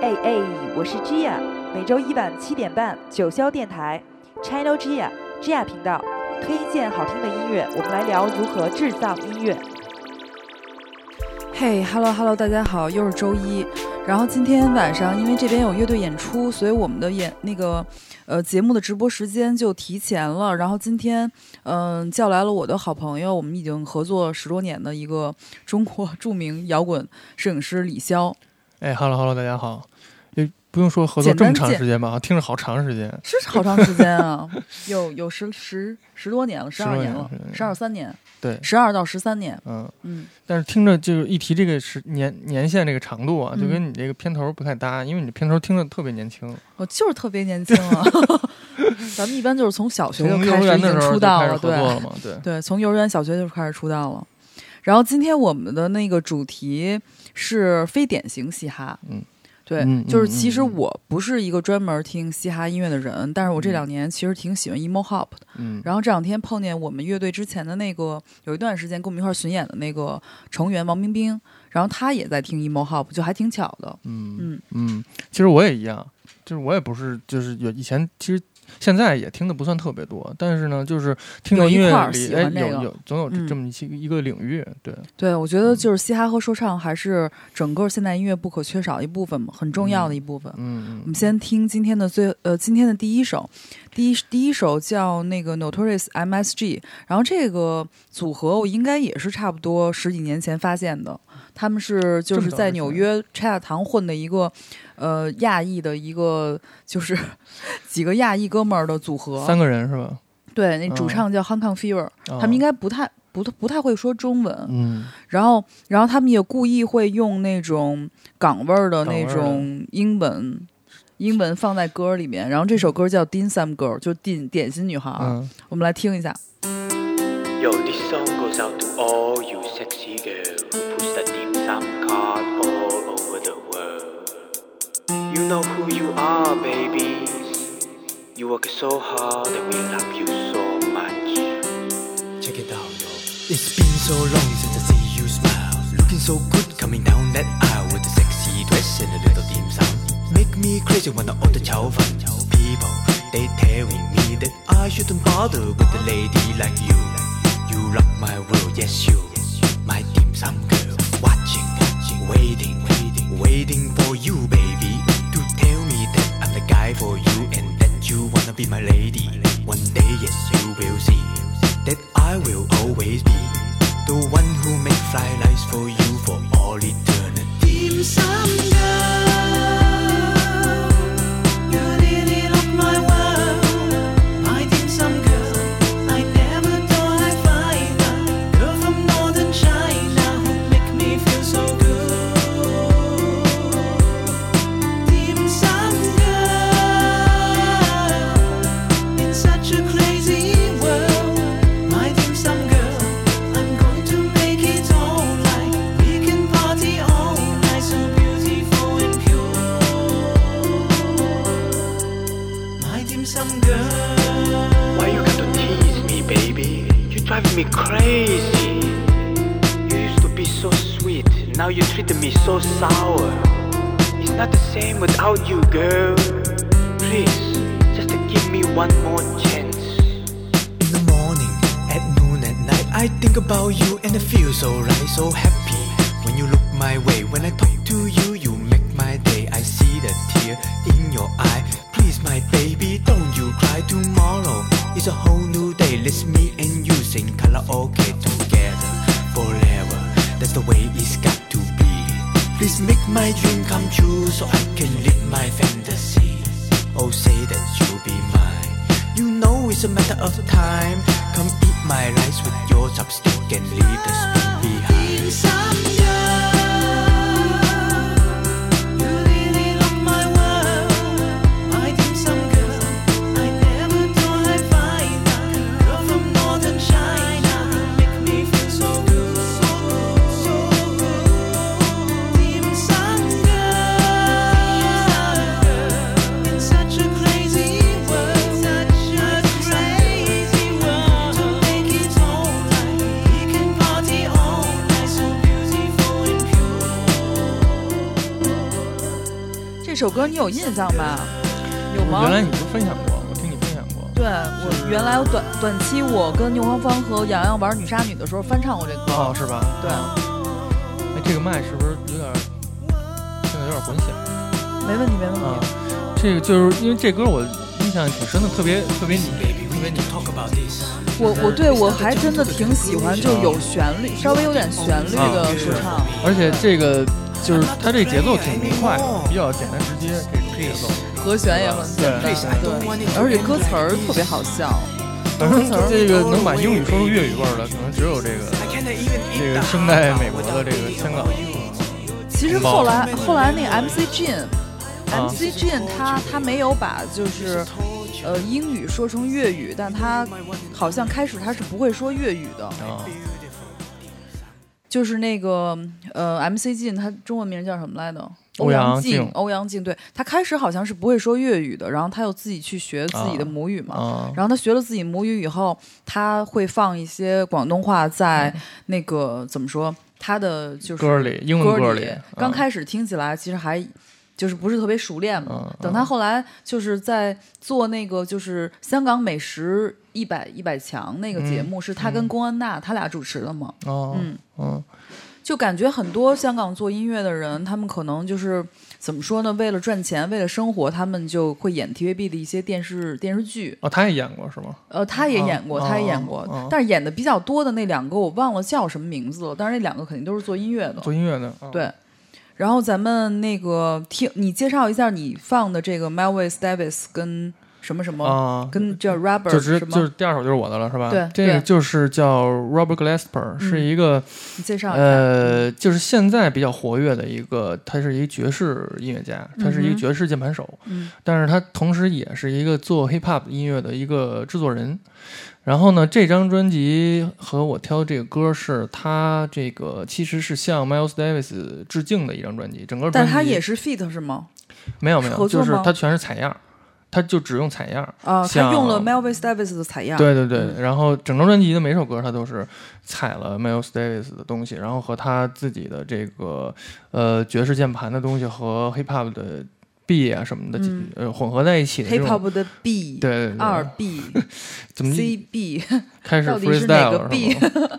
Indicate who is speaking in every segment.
Speaker 1: 哎哎，我是 Gia，每周一晚七点半，九霄电台，Channel Gia Gia 频道，推荐好听的音乐，我们来聊如何制造音乐。
Speaker 2: 嘿，Hello Hello，大家好，又是周一。然后今天晚上因为这边有乐队演出，所以我们的演那个呃节目的直播时间就提前了。然后今天嗯叫来了我的好朋友，我们已经合作十多年的一个中国著名摇滚摄影师李潇。
Speaker 3: 哎，Hello Hello，大家好。也不用说合作这么长时间吧，听着好长时间。
Speaker 2: 是好长时间啊，有有十十十多年了，十二年了，十二三年。
Speaker 3: 对，
Speaker 2: 十二到十三年。
Speaker 3: 嗯嗯。但是听着就是一提这个时年年限这个长度啊，就跟你这个片头不太搭，因为你片头听着特别年轻。
Speaker 2: 我就是特别年轻啊。咱们一般就是从小学就开
Speaker 3: 始
Speaker 2: 出道
Speaker 3: 了，
Speaker 2: 对
Speaker 3: 对
Speaker 2: 对，从幼儿园、小学就开始出道了。然后今天我们的那个主题是非典型嘻哈。
Speaker 3: 嗯。
Speaker 2: 对，就是其实我不是一个专门听嘻哈音乐的人，但是我这两年其实挺喜欢 emo hop 的。
Speaker 3: 嗯，
Speaker 2: 然后这两天碰见我们乐队之前的那个有一段时间跟我们一块巡演的那个成员王冰冰，然后他也在听 emo hop，就还挺巧的。
Speaker 3: 嗯嗯嗯，其实我也一样，就是我也不是，就是有以前其实。现在也听的不算特别多，但是呢，就是听到音乐里，哎，有有总有这么一些一个领域，对。
Speaker 2: 对，我觉得就是嘻哈和说唱还是整个现代音乐不可缺少一部分嘛，很重要的一部分。
Speaker 3: 嗯，
Speaker 2: 我们先听今天的最呃今天的第一首，第一第一首叫那个 Notorious M.S.G，然后这个组合我应该也是差不多十几年前发现的。他们是就是在纽约拆大堂混的一个，呃，亚裔的一个就是 几个亚裔哥们儿的组合，
Speaker 3: 三个人是吧？
Speaker 2: 对，那主唱叫 Hong Kong Fever，他们应该不太不不太会说中文，
Speaker 3: 嗯，
Speaker 2: 然后然后他们也故意会用那种港味儿的那种英文英文放在歌里面，然后这首歌叫 Dim Sum Girl，就点点心女孩，我们来听一下。
Speaker 4: Know who you are, babies. You work so hard and we love you so much. Check it out, yo. It's been so long since I see you smile. Looking so good coming down that aisle with a sexy dress and a little dim sum. Make me crazy when I order chow fun. People, they telling me that I shouldn't bother with a lady like you. You rock my world, yes you, my dim sum girl Watching waiting, waiting, waiting for you, baby, the guy for you and that you wanna be my lady. One day, yes, you will see that I will always be the one who make fly lights for you for all eternity. Someday.
Speaker 2: 首
Speaker 4: me crazy. You used to be so sweet, now you're treating me so sour. It's not the same without you, girl. Please, just give me one more chance. In the morning, at noon, at night, I think about you and I feel so right, so happy. When you look my way, when I talk to you
Speaker 2: 歌你有印象吧？有吗？
Speaker 3: 原来你就分享过，我听你分享过。
Speaker 2: 对我原来有短短期，我跟牛黄芳和洋洋玩女杀女的时候翻唱过这歌。
Speaker 3: 哦，是吧？
Speaker 2: 对。
Speaker 3: 哎，这个麦是不是有点现在有点混响？
Speaker 2: 没问题，没问题。
Speaker 3: 这个就是因为这歌我印象挺深的，特别特别你，特别你。
Speaker 2: 我我对我还真的挺喜欢，就有旋律，稍微有点旋律的说唱。
Speaker 3: 而且这个就是它这节奏挺明快，比较简单直接，这种节奏。
Speaker 2: 和弦也很简单，对，而且歌词儿特别好笑。
Speaker 3: 反正这个能把英语说出粤语味儿的，可能只有这个这个生在美国的这个香港。
Speaker 2: 其实后来后来那个 MC Jin，MC Jin 他他没有把就是呃英语说成粤语，但他好像开始他是不会说粤语的。就是那个呃 MC Jin，他中文名叫什么来着？欧阳靖，欧阳靖，对他开始好像是不会说粤语的，然后他又自己去学自己的母语嘛，然后他学了自己母语以后，他会放一些广东话在那个怎么说他的就是
Speaker 3: 歌里，英文
Speaker 2: 歌
Speaker 3: 里，
Speaker 2: 刚开始听起来其实还就是不是特别熟练嘛，等他后来就是在做那个就是香港美食一百一百强那个节目，是他跟龚安娜他俩主持的嘛，嗯嗯。就感觉很多香港做音乐的人，他们可能就是怎么说呢？为了赚钱，为了生活，他们就会演 TVB 的一些电视电视剧。
Speaker 3: 哦，他也演过是吗？
Speaker 2: 呃，他也演过，他也演过，但是演的比较多的那两个我忘了叫什么名字了。但是那两个肯定都是做音乐的。
Speaker 3: 做音乐的，
Speaker 2: 对。然后咱们那个听你介绍一下你放的这个 Melvis Davis 跟。什么什么啊？跟叫 Robert，
Speaker 3: 就是就是第二首就是我的了，是吧？
Speaker 2: 对，
Speaker 3: 这个就是叫 Robert Glasper，是一个你
Speaker 2: 介绍
Speaker 3: 呃，就是现在比较活跃的一个，他是一个爵士音乐家，他是一个爵士键盘手，嗯，但是他同时也是一个做 Hip Hop 音乐的一个制作人。然后呢，这张专辑和我挑的这个歌是他这个其实是向 Miles Davis 致敬的一张专辑，整个
Speaker 2: 但他也是 Feat 是吗？
Speaker 3: 没有没有，就是他全是采样。他就只用采样
Speaker 2: 啊，他用了 Miles Davis 的采样。
Speaker 3: 对对对，然后整张专辑的每首歌他都是采了 Miles Davis 的东西，然后和他自己的这个呃爵士键盘的东西和 Hip Hop 的 B 啊什么的呃混合在一起的
Speaker 2: Hip Hop 的 B，
Speaker 3: 对
Speaker 2: 二 B，
Speaker 3: 怎么
Speaker 2: C B
Speaker 3: 开始
Speaker 2: freestyle 了？B？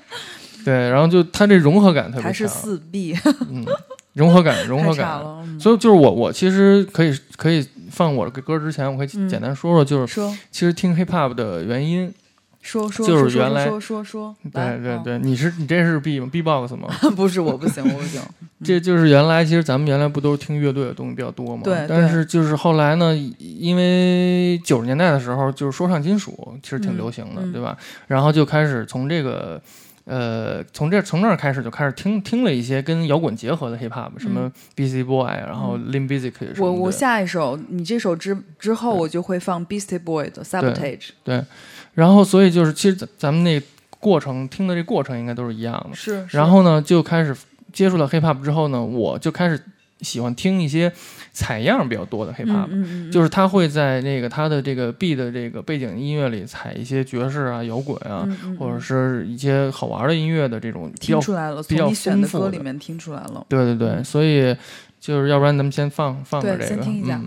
Speaker 3: 对，然后就他这融合感特别强，
Speaker 2: 还是四 B，
Speaker 3: 嗯，融合感融合感，所以就是我我其实可以可以。放我的歌之前，我可以简单说说，就是
Speaker 2: 说，
Speaker 3: 其实听 hip hop 的原因，
Speaker 2: 说说
Speaker 3: 就是原来
Speaker 2: 说说说，
Speaker 3: 对对对，你是你这是 B 吗？B box 吗？
Speaker 2: 不是，我不行，我不行。
Speaker 3: 这就是原来，其实咱们原来不都是听乐队的东西比较多吗？
Speaker 2: 对。
Speaker 3: 但是就是后来呢，因为九十年代的时候，就是说唱金属其实挺流行的，对吧？然后就开始从这个。呃，从这从那儿开始就开始听听了一些跟摇滚结合的 hip hop，什么 Beastie Boy，然后 Limp Bizkit
Speaker 2: 我我下一首，你这首之之后，我就会放 Beastie Boy 的 Sabotage。
Speaker 3: 对，然后所以就是，其实咱咱们那过程听的这过程应该都是一样的。
Speaker 2: 是。
Speaker 3: 然后呢，就开始接触了 hip hop 之后呢，我就开始。喜欢听一些采样比较多的 hip hop，就是他会在那个他的这个 B 的这个背景音乐里采一些爵士啊、摇滚啊，或者是一些好玩的音乐的这种
Speaker 2: 听出来了，
Speaker 3: 比较
Speaker 2: 丰富的里面听出来了。
Speaker 3: 对对对，所以就是要不然咱们先放放个这个，
Speaker 2: 先听一下，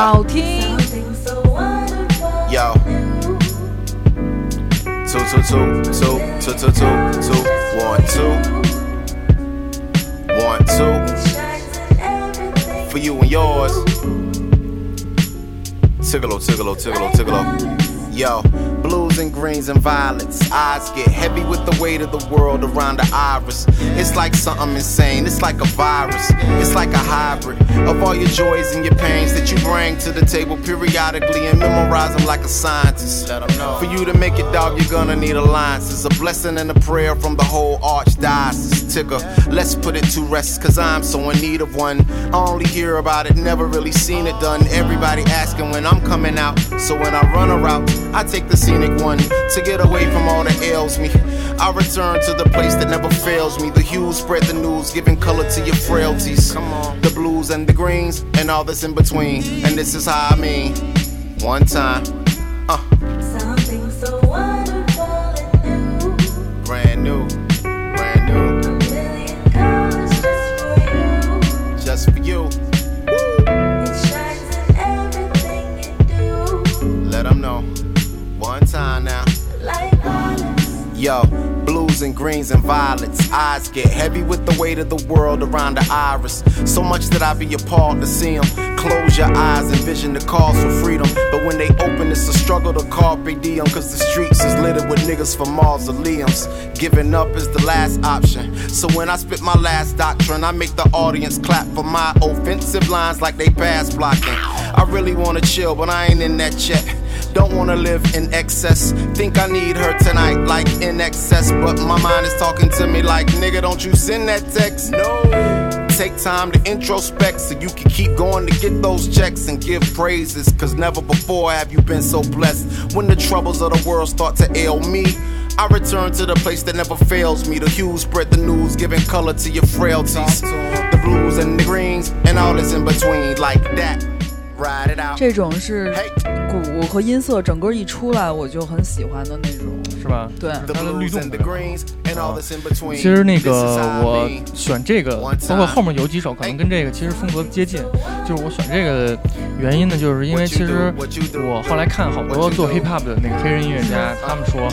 Speaker 3: 好
Speaker 2: 听。
Speaker 5: Two two two two two two two two one two. One, two. For you and yours. Tickle, tickle, tickle, tickle. Yo, blues and greens and violets. Eyes get heavy with the weight of the world around the iris. It's like something insane. It's like a virus. It's like a hybrid of all your joys and your pains that you bring to the table periodically and memorize them like a scientist. Let them know. For you to make it, dog, you're gonna need alliances. A blessing and a prayer from the whole archdiocese. Ticker, let's put it to rest, cause I'm so in need of one. I only hear about it, never really seen it done. Everybody asking when I'm coming out. So when I run a route, I take the scenic one to get away from all that ails me. I return to the place that never fails me. The hues spread the news, giving color to your frailties. Come on. The blues and the greens, and all this in between. And this is how I mean. One time. Uh.
Speaker 6: Something so wonderful and new.
Speaker 5: Brand new. Brand new.
Speaker 6: A million just for you.
Speaker 5: Just for you. It
Speaker 6: shines in everything you do.
Speaker 5: Let them know. One time now.
Speaker 6: Like.
Speaker 5: Yo greens and violets. Eyes get heavy with the weight of the world around the iris. So much that I be appalled to see them. Close your eyes, envision the calls for freedom. But when they open, it's a struggle to carpe diem. Cause the streets is littered with niggas for mausoleums. Giving up is the last option. So when I spit my last doctrine, I make the audience clap for my offensive lines like they pass blocking. I really wanna chill, but I ain't in that check. Don't wanna live in excess. Think I need her tonight, like in excess. But my mind is talking to me like, nigga, don't you send that text. No. Take time to introspect so you can keep going to get those checks and give praises. Cause never before have you been so blessed. When the troubles of the world start to ail me, I return to the place that never fails me. The hues spread the news, giving color to your frailties. The blues and the greens and all that's in between, like that.
Speaker 2: 这种是鼓和音色整个一出来，我就很喜欢的那种。
Speaker 3: 是吧？
Speaker 2: 对
Speaker 3: 它的律动.其实那个我选这个，包括后面有几首可能跟这个其实风格接近。就是我选这个的原因呢，就是因为其实我后来看好多做 hip hop 的那个黑人音乐家，他们说，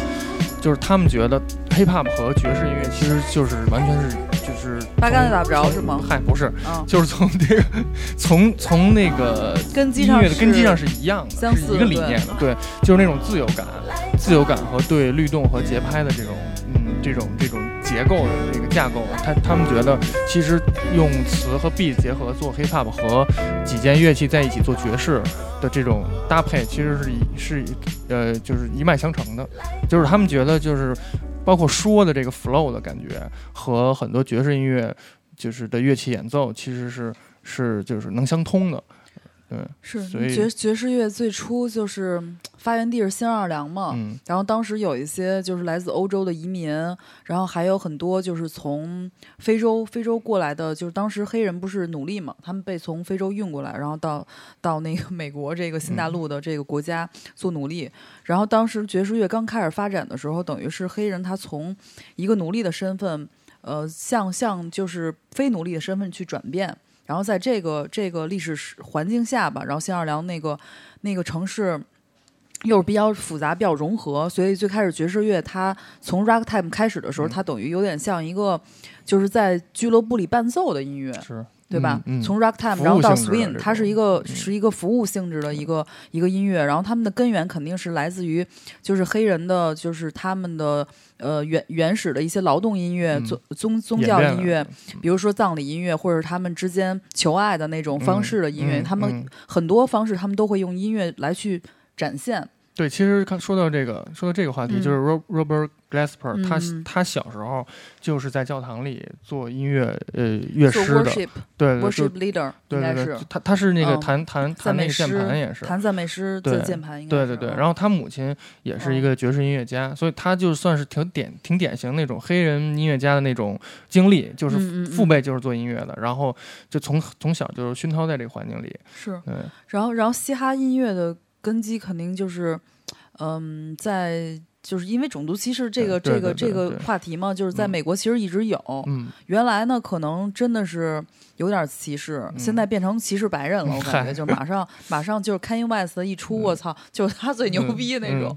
Speaker 3: 就是他们觉得 hip hop 和爵士音乐其实就是完全是就是
Speaker 2: 八竿子打不着是吗？
Speaker 3: 嗨，不是，
Speaker 2: 嗯，
Speaker 3: 就是从这个从从那个音
Speaker 2: 根基上
Speaker 3: 乐的根基上是一样的，
Speaker 2: 相似
Speaker 3: 是一个理念的，对，就是那种自由感、自由感和对律动和节拍的这种，嗯，这种这种结构的这个架构，他他们觉得其实用词和 beat 结合做 hip hop 和几件乐器在一起做爵士的这种搭配，其实是一是呃就是一脉相承的，就是他们觉得就是包括说的这个 flow 的感觉和很多爵士音乐就是的乐器演奏其实是是就是能相通的，对，
Speaker 2: 是爵爵士乐最初就是发源地是新奥尔良嘛，
Speaker 3: 嗯
Speaker 2: 然后当时有一些就是来自欧洲的移民，然后还有很多就是从非洲非洲过来的，就是当时黑人不是奴隶嘛，他们被从非洲运过来，然后到到那个美国这个新大陆的这个国家做奴隶。然后当时爵士乐刚开始发展的时候，等于是黑人他从一个奴隶的身份，呃，向向就是非奴隶的身份去转变。然后在这个这个历史环境下吧，然后新奥尔良那个那个城市又是比较复杂、比较融合，所以最开始爵士乐它从 ragtime 开始的时候，
Speaker 3: 嗯
Speaker 2: 它等于有点像一个就是在俱乐部里伴奏的音乐，
Speaker 3: 是
Speaker 2: 对吧？
Speaker 3: 嗯嗯。
Speaker 2: 从 ragtime 然后到 swing，它是一个
Speaker 3: 嗯。
Speaker 2: 是一个服务性质的一个一个音乐，然后他们的根源肯定是来自于就是黑人的，就是他们的呃原原始的一些劳动音乐、
Speaker 3: 嗯
Speaker 2: 宗宗宗教音乐，比如说葬礼音乐，或者他们之间求爱的那种方式的音乐，
Speaker 3: 嗯。
Speaker 2: 他们
Speaker 3: 嗯。
Speaker 2: 很多方式他们都会用音乐来去展现。
Speaker 3: 对，其实看说到这个，说到这个话题，
Speaker 2: 嗯
Speaker 3: 就是 Ro- Robert Glasper，、他
Speaker 2: 嗯。
Speaker 3: 他小时候就是在教堂里做音乐呃乐师的
Speaker 2: ，worship
Speaker 3: 对对
Speaker 2: worship
Speaker 3: 对
Speaker 2: leader 应
Speaker 3: 对对对，他他是那个
Speaker 2: 嗯。
Speaker 3: 弹弹弹那个键盘也是，
Speaker 2: 弹赞美诗的
Speaker 3: 对
Speaker 2: 键盘，应该是
Speaker 3: 对对对，
Speaker 2: 嗯
Speaker 3: 然后他母亲也是一个爵士音乐家，所以他就算是挺典挺典型那种黑人音乐家的那种经历，就是父辈就是做音乐的，然后就从从小就是熏陶在这个环境里，
Speaker 2: 是。
Speaker 3: 对，
Speaker 2: 然后，然后嘻哈音乐的根基肯定就是，嗯，在就是因为种族歧视这个这个这个话题嘛，就是在
Speaker 3: 嗯
Speaker 2: 美国其实一直有。
Speaker 3: 嗯，
Speaker 2: 原来呢，可能真的是有点歧视，现在变成歧视白人了。我感觉就是马上马上就是 Kanye West 一出，我操，就是他最牛
Speaker 3: 嗯
Speaker 2: 逼那种。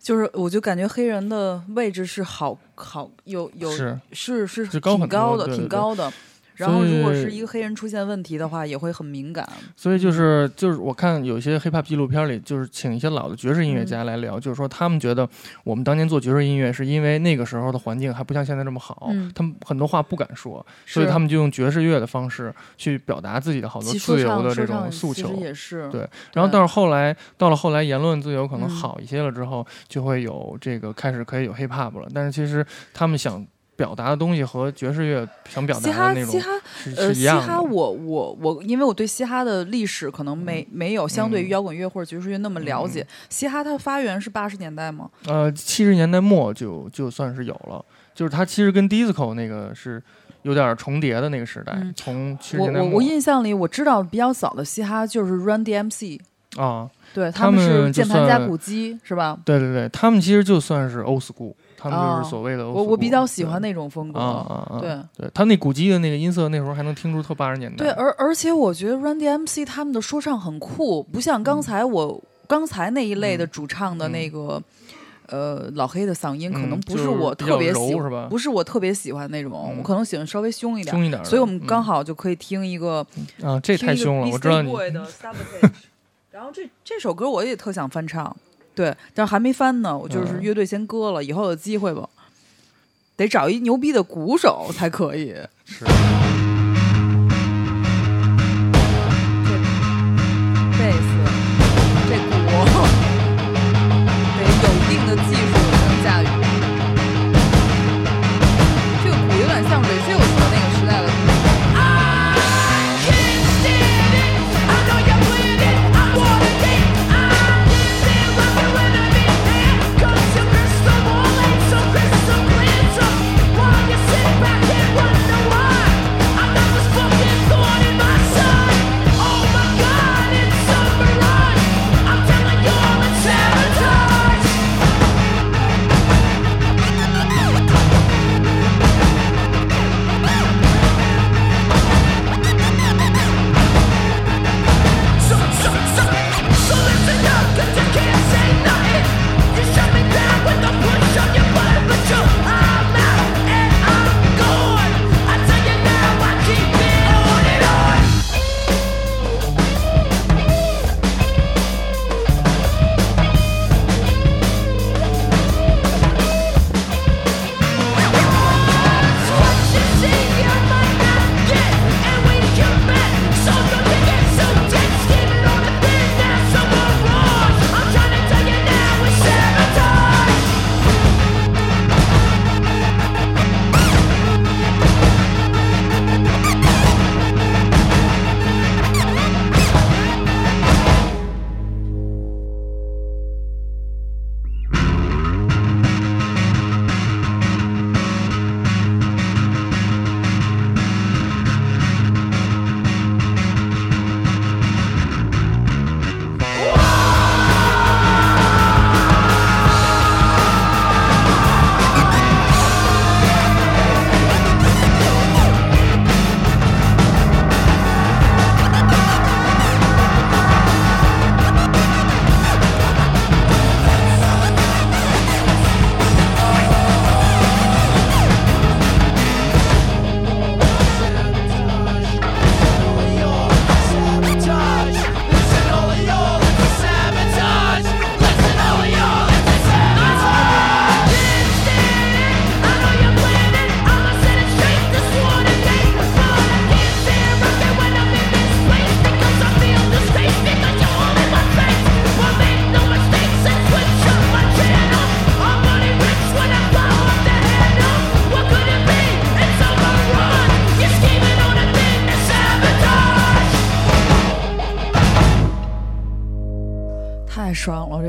Speaker 2: 就是我就感觉黑人的位置是好好有有
Speaker 3: 是
Speaker 2: 是是挺高的，挺高的。然后，如果是一个黑人出现问题的话，也会很敏感。
Speaker 3: 所以就是就是我看有些 hiphop 纪录片里，就是请一些老的爵士音乐家来聊，就是说他们觉得我们当年做爵士音乐是因为那个时候的环境还不像现在这么好，
Speaker 2: 嗯
Speaker 3: 他们很多话不敢说，所以他们就用爵士乐的方式去表达自己的好多自由的这种诉求
Speaker 2: 其实。也是
Speaker 3: 对然后到了后来，到了后来言论自由可能
Speaker 2: 嗯
Speaker 3: 好一些了之后，就会有这个开始可以有 hip hop 了。但是其实他们想表达的东西和爵士乐想表达的那种
Speaker 2: 嘻哈
Speaker 3: 是
Speaker 2: 呃，嘻
Speaker 3: 是一样的。
Speaker 2: 哈我我我，因为我对嘻哈的历史可能没、没有相对于
Speaker 3: 嗯
Speaker 2: 摇滚乐或者爵士乐那么了解。嘻哈它发源是八十年代吗？
Speaker 3: 呃，七十年代末就就算是有了，就是它其实跟 disco 那个是有点重叠的那个时代，
Speaker 2: 嗯
Speaker 3: 从七十
Speaker 2: 我
Speaker 3: 年代末
Speaker 2: 我我印象里我知道比较早的嘻哈就是 Run DMC，
Speaker 3: 啊，
Speaker 2: 对
Speaker 3: 他
Speaker 2: 们是键盘加鼓机是吧？
Speaker 3: 对对对，他们其实就算是 old school，他们就
Speaker 2: 哦
Speaker 3: 是所谓的
Speaker 2: 我我比较喜欢那种风格。对。
Speaker 3: 对，他那古籍的那个音色，那时候还能听出特八十年代。
Speaker 2: 对，而而且我觉得 Run DMC 他们的说唱很酷，不像刚才我、刚才那一类的主唱的那个。呃，老黑的嗓音可能
Speaker 6: 嗯
Speaker 2: 不
Speaker 6: 是
Speaker 2: 我特别喜
Speaker 6: 柔是吧？
Speaker 2: 不是我特别喜欢那种，
Speaker 6: 嗯。
Speaker 2: 我可能喜欢稍微凶一点。
Speaker 6: 凶一点儿，
Speaker 2: 所以我们刚
Speaker 6: 嗯。
Speaker 2: 好就可以听一个，
Speaker 6: 啊，这太凶了，我知道你
Speaker 2: 然后这这首歌我也特想翻唱，对，但是还没翻呢，我就是
Speaker 6: 嗯。
Speaker 2: 乐队先搁了，以后有机会吧，得找一牛逼的鼓手才可以。
Speaker 6: 是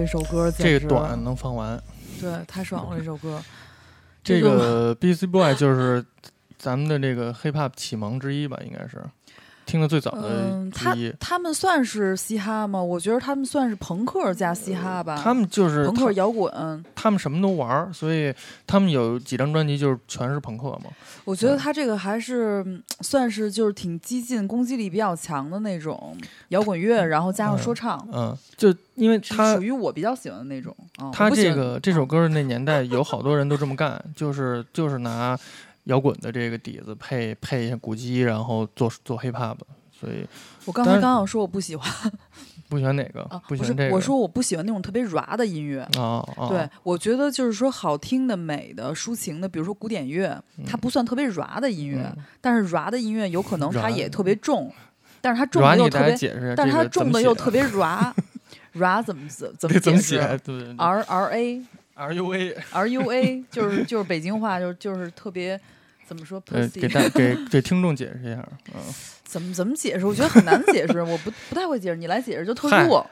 Speaker 2: 首歌
Speaker 6: 这个短能放完。
Speaker 2: 对，太爽了，这首歌。
Speaker 6: 这
Speaker 2: 个
Speaker 6: 个 B.C. Boy 就是咱们的这个 hip hop 启蒙之一吧，应该是听的最早的
Speaker 2: 嗯，他。他们算是嘻哈吗？我觉得他们算是朋克加嘻哈吧。
Speaker 6: 他们就是
Speaker 2: 朋克摇滚，
Speaker 6: 他们什么都玩儿，所以他们有几张专辑就是全是朋克嘛。
Speaker 2: 我觉得他这个还是嗯算是就是挺激进、攻击力比较强的那种摇滚乐，然后加上说唱，
Speaker 6: 嗯，就因为他
Speaker 2: 属于我比较喜欢的那种。哦、
Speaker 6: 他这个这首歌的那年代有好多人都这么干，就是就是拿摇滚的这个底子配配一下鼓机，然后做做 hip hop，所以
Speaker 2: 我刚才刚想说我不喜欢
Speaker 6: 不喜欢哪个？
Speaker 2: 啊，不
Speaker 6: 喜欢这个。
Speaker 2: 我说我不喜欢那种特别 ra 的音乐。
Speaker 6: 啊啊，
Speaker 2: 对，我觉得就是说好听的、美的、抒情的，比如说古典乐，它不算特别 ra 的音乐，
Speaker 6: 嗯
Speaker 2: 但是 ra 的音乐有可能 它也特别重，但是它重的又特别，但是它重的又特别 ra。怎么怎怎么
Speaker 6: 这怎么写？对
Speaker 2: ？R R
Speaker 6: A，R U
Speaker 2: A，R U A 就是就是北京话，就是就是特别怎么说
Speaker 6: 呃，给大给给听众解释一下，嗯，
Speaker 2: 怎么怎么解释？我觉得很难解释，我不不太会解释，你来解释就特
Speaker 6: 嗨
Speaker 2: 弱，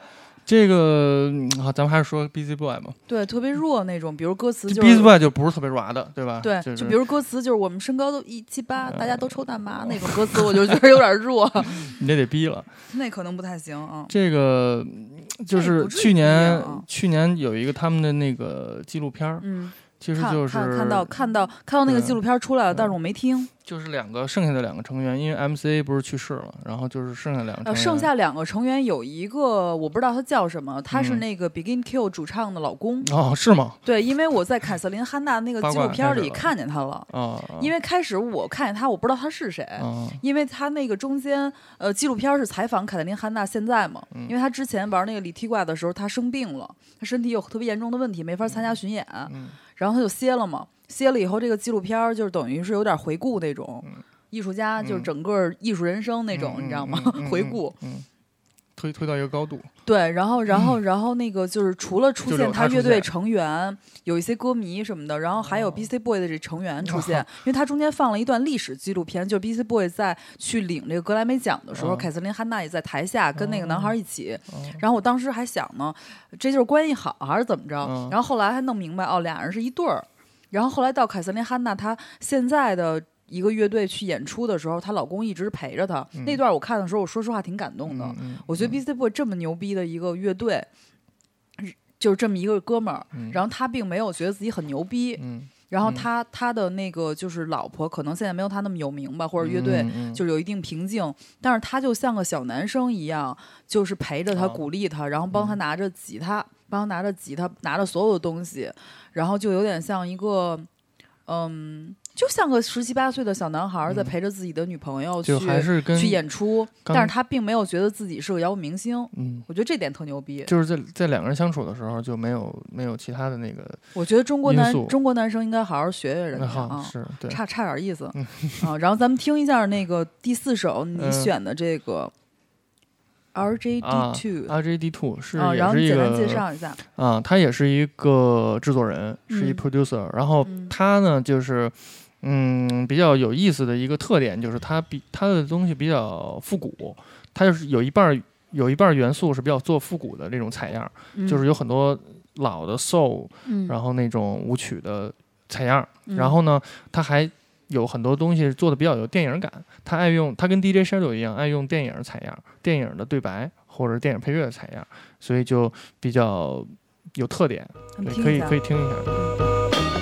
Speaker 6: 这个嗯好，咱们还是说 b u s y Boy 嘛。
Speaker 2: 对，特别弱那种，比如歌词
Speaker 6: 这
Speaker 2: 就
Speaker 6: b u
Speaker 2: s y。
Speaker 6: Boy 就不是特别 ra 的，对吧？
Speaker 2: 对，
Speaker 6: 就
Speaker 2: 就比如歌词就是我们身高都一七八，大家都抽大麻 那种歌词，我就觉得有点弱，
Speaker 6: 你这得逼了。
Speaker 2: 那可能不太行啊。
Speaker 6: 这个嗯就是去年
Speaker 2: 啊
Speaker 6: 去年有一个他们的那个纪录片儿，
Speaker 2: 嗯
Speaker 3: 其实
Speaker 2: 看
Speaker 3: 就是
Speaker 2: 看看到看到看到那个纪录片出来了，但是我没听。
Speaker 3: 就是两个剩下的两个成员，因为 MCA 不是去世了，然后就是剩下两个成
Speaker 2: 呃，
Speaker 3: 员，
Speaker 2: 剩下两个成员有一个我不知道他叫什么，他是
Speaker 3: 嗯
Speaker 2: 那个 Begin Q 主唱的老公。
Speaker 3: 哦是吗？
Speaker 2: 对，因为我在凯瑟琳·汉娜那个纪录片里看见他了。
Speaker 3: 啊，
Speaker 2: 因为开始我看见他，我不知道他是谁，
Speaker 3: 啊
Speaker 2: 因为他那个中间呃纪录片是采访凯瑟琳·汉娜现在嘛，
Speaker 3: 嗯
Speaker 2: 因为他之前玩那个里踢怪的时候，他生病了，他身体有特别严重的问题，没法参加巡演，
Speaker 3: 嗯
Speaker 2: 然后他就歇了嘛，歇了以后，这个纪录片儿就是等于是有点回顾那种。艺术家就是
Speaker 3: 嗯
Speaker 2: 整个艺术人生那种，
Speaker 3: 嗯
Speaker 2: 你知道吗？回顾，
Speaker 3: 推推到一个高度，
Speaker 2: 对，然后，然后，然后那个就是除了出现
Speaker 3: 他
Speaker 2: 乐队成员，有一些歌迷什么的，然后还有 B.C. Boy 的这成员出现，因为他中间放了一段历史纪录片，就是 B.C. Boy 在去领这个格莱美奖的时候，
Speaker 3: 哦
Speaker 2: 凯瑟琳·汉娜也在台下跟那个男孩一起，
Speaker 3: 哦
Speaker 2: 然后我当时还想呢，这就是关系好还是怎么着？
Speaker 3: 嗯
Speaker 2: 然后后来还弄明白，哦，俩人是一对儿。然后后来到凯瑟琳·汉娜她现在的一个乐队去演出的时候，她老公一直陪着她。
Speaker 3: 嗯。
Speaker 2: 那段我看的时候，我说实话挺感动的。我觉得 B.C. Boy 这么牛逼的一个乐队，就是这么一个哥们儿，
Speaker 3: 嗯。
Speaker 2: 然后他并没有觉得自己很牛逼，
Speaker 3: 嗯，
Speaker 2: 然后
Speaker 3: 嗯。
Speaker 2: 他他的那个就是老婆可能现在没有他那么有名吧，或者乐队就是有一定瓶颈，但是他就像个小男生一样，就是陪着他、
Speaker 3: 啊。
Speaker 2: 鼓励他，然后帮他拿着吉他，帮他拿着吉他，拿着所有的东西，然后就有点像一个，嗯，就像个十七八岁的小男孩儿在
Speaker 3: 嗯
Speaker 2: 陪着自己的女朋友去
Speaker 3: 就还是跟
Speaker 2: 去演出，但是他并没有觉得自己是个摇滚明星，
Speaker 3: 嗯。
Speaker 2: 我觉得这点特牛逼。
Speaker 3: 就是在在两个人相处的时候就没有没有其他的那个，
Speaker 2: 我觉得中国男中国男生应该好好学学人
Speaker 3: 那
Speaker 2: 家啊。
Speaker 3: 是对，
Speaker 2: 差差点意思啊。然后咱们听一下那个第四首 你
Speaker 3: 嗯
Speaker 2: 选的这个 RJD
Speaker 3: 啊 Two，RJD Two 是
Speaker 2: 啊，
Speaker 3: 也是一
Speaker 2: 然后你简单介绍一下。
Speaker 3: 啊，他也是一个制作人，是一
Speaker 2: 嗯
Speaker 3: producer。然后
Speaker 2: 嗯
Speaker 3: 他呢，就是嗯，比较有意思的一个特点就是它比它的东西比较复古，它就是有一半儿有一半儿元素是比较做复古的这种采样，就是有很多老的 soul，
Speaker 2: 嗯，
Speaker 3: 然后那种舞曲的采样。
Speaker 2: 嗯
Speaker 3: 然后呢，它还有很多东西做的比较有电影感。它爱用，它跟 DJ Shadow 一样，爱用电影采样，电影的对白或者电影配乐的采样，所以就比较有特点。对，可以可以听一下。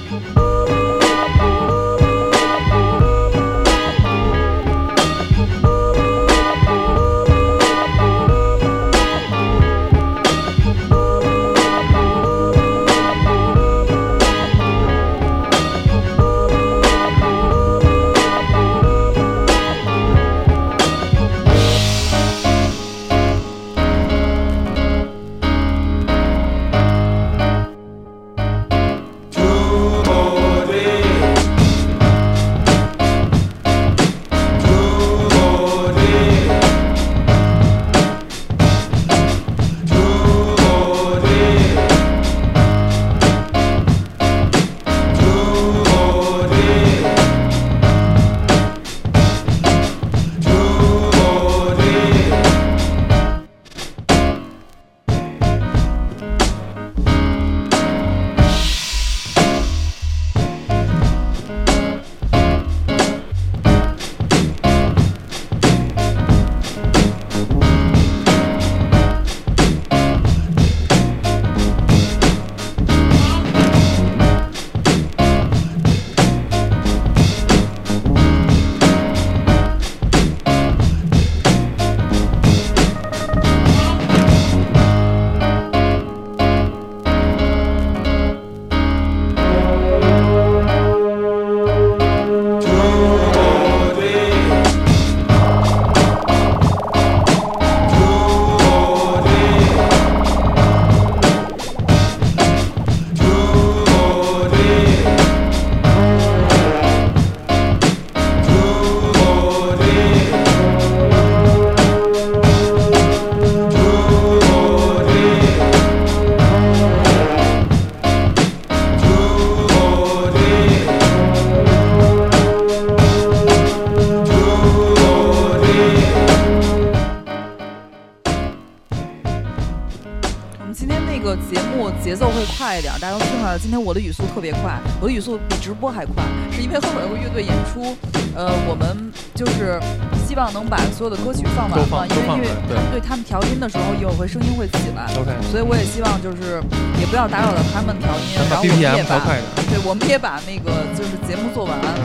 Speaker 2: 了。今天我的语速特别快，我的语速比直播还快，是因为后面有个乐队演出，呃，我们就是希望能把所有的歌曲放完
Speaker 3: 都
Speaker 2: 嘛，因为
Speaker 3: 对
Speaker 2: 他们对他们调音的时候有会声音会起来
Speaker 3: ，OK，
Speaker 2: 所以我也希望就是也不要打扰到他们调音，然后我们也把。对，我们也把那个就是节目做完。
Speaker 3: 嗯，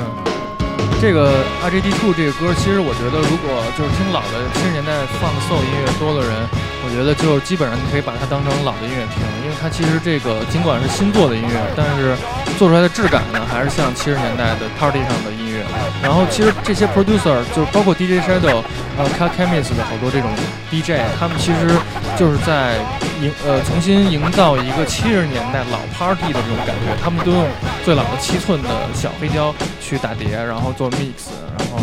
Speaker 3: 这个 RJD Two 这个歌，其实我觉得，如果就是听老的七十年代放的 soul 音乐多的人，我觉得就基本上你可以把它当成老的音乐听，因为它其实这个尽管是新做的音乐，但是做出来的质感呢，还是像七十年代的 party 上的音乐。然后其实这些 producer 就是包括 DJ Shadow，呃，Carl Chemis 的好多这种 DJ，他们其实就是在营呃重新营造一个七十年代老 party 的这种感觉，他们都用最老的七寸的小黑胶去打碟，然后做 mix，然后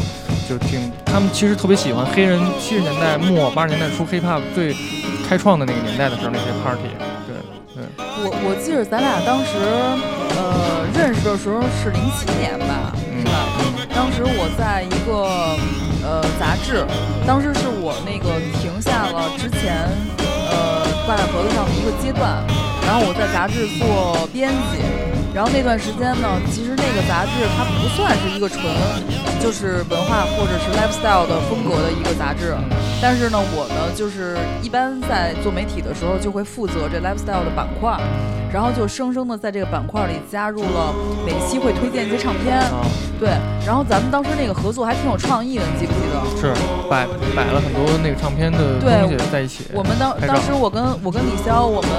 Speaker 3: 就挺他们其实特别喜欢黑人七十年代末八十年代初 hip hop 最开创的那个年代的时候那些 party，
Speaker 2: 我我记得咱俩当时呃认识的时候是零七年吧，
Speaker 3: 嗯
Speaker 2: 是吧？当时我在一个呃杂志，当时是我那个停下了之前呃挂在盒子上的一个阶段，然后我在杂志做编辑，然后那段时间呢，其实那个杂志它不算是一个纯就是文化或者是 lifestyle 的风格的一个杂志，但是呢，我呢就是一般在做媒体的时候就会负责这 lifestyle 的板块，然后就生生的在这个板块里加入了每期会推荐一些唱片，
Speaker 3: 啊。
Speaker 2: 对，然后咱们当时那个合作还挺有创意的，你记不记得？
Speaker 3: 是摆摆了很多那个唱片的
Speaker 2: 对
Speaker 3: 东西在一起，
Speaker 2: 我们当当时我跟我跟李潇，我们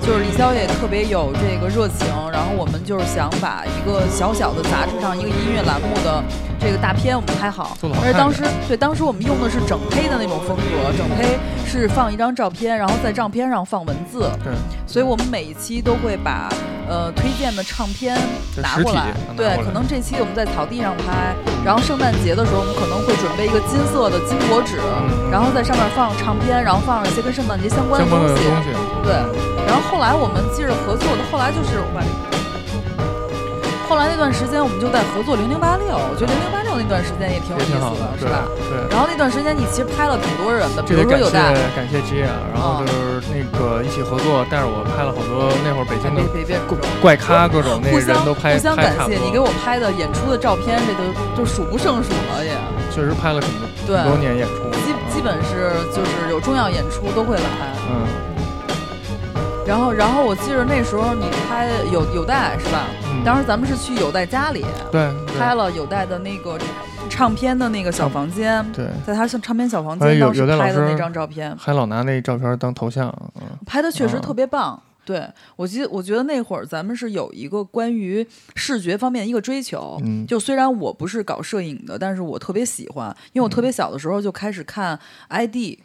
Speaker 2: 就是李潇也特别有这个热情，然后我们就是想把一个小小的杂志上一个音乐栏目的这个大片我们拍好。而且当时对当时我们用的是整胚的那种风格，整胚是放一张照片，然后在照片上放文字，
Speaker 3: 对，
Speaker 2: 所以我们每一期都会把呃推荐的唱片拿过来，对可能这期我们在草地上拍，然后圣诞节的时候我们可能会准备一个金色的金箔纸，
Speaker 3: 嗯
Speaker 2: 然后在上面放唱片，然后放一些跟圣诞节相关的东西，对，然后后来我们接着合作的，后来就是我把这个。后来那段时间，我们就在合作零零八六，我觉得零零八六那段时间也挺有意思
Speaker 3: 的，
Speaker 2: 是吧？
Speaker 3: 对。
Speaker 2: 然后那段时间你其实拍了挺多人的，比如说有大，
Speaker 3: 感谢啊，然后就是那个一起合作，带着我拍了好多那会儿北京的怪咖，各种那人都拍
Speaker 2: 互相感谢。你给我拍的演出的照片，这都就数不胜数了也。
Speaker 3: 确实拍了很多
Speaker 2: 对
Speaker 3: 很多年演出，
Speaker 2: 基基本是就是有重要演出都会来。
Speaker 3: 嗯，
Speaker 2: 然后然后我记得那时候你拍有有带是吧？
Speaker 3: 嗯。
Speaker 2: 当时咱们是去有带家里
Speaker 3: 对对。
Speaker 2: 拍了有带的那个唱片的那个小房间，
Speaker 3: 对，
Speaker 2: 在他像唱片小房间当时拍的那张照片，
Speaker 3: 还老拿那照片当头像，嗯，
Speaker 2: 拍的确实
Speaker 3: 啊
Speaker 2: 特别棒。对。我记得，我觉得那会儿咱们是有一个关于视觉方面一个追求。
Speaker 3: 嗯。
Speaker 2: 就虽然我不是搞摄影的，但是我特别喜欢，因为我特别小的时候就开始看 ID，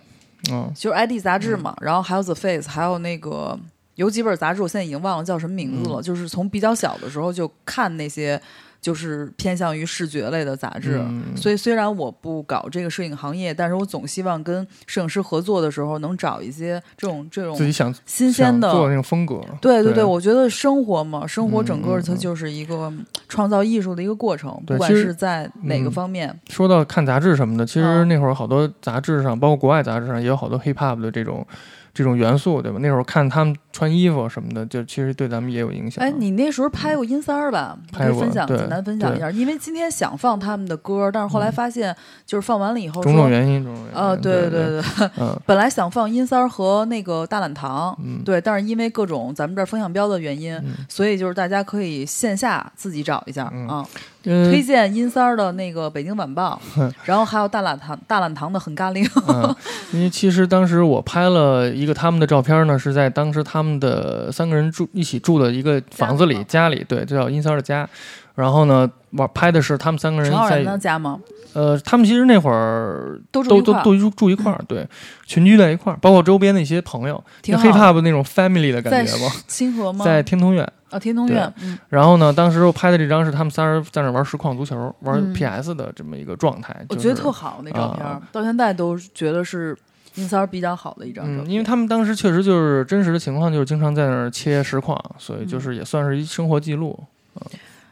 Speaker 3: 嗯。
Speaker 2: 就是 ID 杂志嘛，然后还有 The Face，还有那个有几本杂志，我现在已经忘了叫什么名字了。
Speaker 3: 嗯
Speaker 2: 就是从比较小的时候就看那些，就是偏向于视觉类的杂志。
Speaker 3: 嗯
Speaker 2: 所以虽然我不搞这个摄影行业，但是我总希望跟摄影师合作的时候能找一些这种这种
Speaker 3: 自己想
Speaker 2: 新鲜的
Speaker 3: 做那种风格，
Speaker 2: 对对
Speaker 3: 对
Speaker 2: 我觉得生活嘛，生活
Speaker 3: 嗯
Speaker 2: 整个它就是一个创造艺术的一个过程，不管是在哪个
Speaker 3: 嗯
Speaker 2: 方面。
Speaker 3: 说到看杂志什么的，其实
Speaker 2: 嗯
Speaker 3: 那会儿好多杂志上，包括国外杂志上，也有好多 hip hop 的这种这种元素，对吧？那会儿看他们穿衣服什么的，就其实对咱们也有影响。
Speaker 2: 哎，你那时候拍过阴三儿吧？
Speaker 3: 拍过
Speaker 2: 以分享，
Speaker 3: 对
Speaker 2: 简单分享一下。因为今天想放他们的歌，但是后来发现，就是放完了以后说，
Speaker 3: 种种原因，种种原因。
Speaker 2: 呃，对
Speaker 3: 对
Speaker 2: 对 本来想放阴三儿和那个大懒堂，
Speaker 3: 嗯，
Speaker 2: 对，但是因为各种咱们这儿风向标的原因，
Speaker 3: 嗯
Speaker 2: 所以就是大家可以线下自己找一下
Speaker 3: 嗯
Speaker 2: 啊。推荐阴三儿的那个《北京晚报》，然后还有大懒堂大懒堂的很咖喱。
Speaker 3: 嗯，因为其实当时我拍了一个他们的照片呢，是在当时他们的三个人住一起住的一个房子里，家里，对，这叫阴三儿的家。然后呢，玩拍的是他们三个人在
Speaker 2: 家吗？
Speaker 3: 呃，他们其实那会儿
Speaker 2: 都
Speaker 3: 都都都住住一块儿，对，群居在一块儿，包括周边的一些朋友，
Speaker 2: 挺
Speaker 3: hip hop 那种 family 的感觉吧，
Speaker 2: 清河吗？
Speaker 3: 在天通苑。
Speaker 2: 啊，天通苑。嗯，
Speaker 3: 然后呢，当时我拍的这张是他们仨人在那玩实况足球、玩
Speaker 2: 嗯
Speaker 3: PS 的这么一个状态。
Speaker 2: 我觉得特好那照片到现在都觉得是阴三儿比较好的一张照
Speaker 3: 嗯，
Speaker 2: 片。
Speaker 3: 因为他们当时确实就是真实的情况，就是经常在那儿切实况，所以就是也算是一生活记录。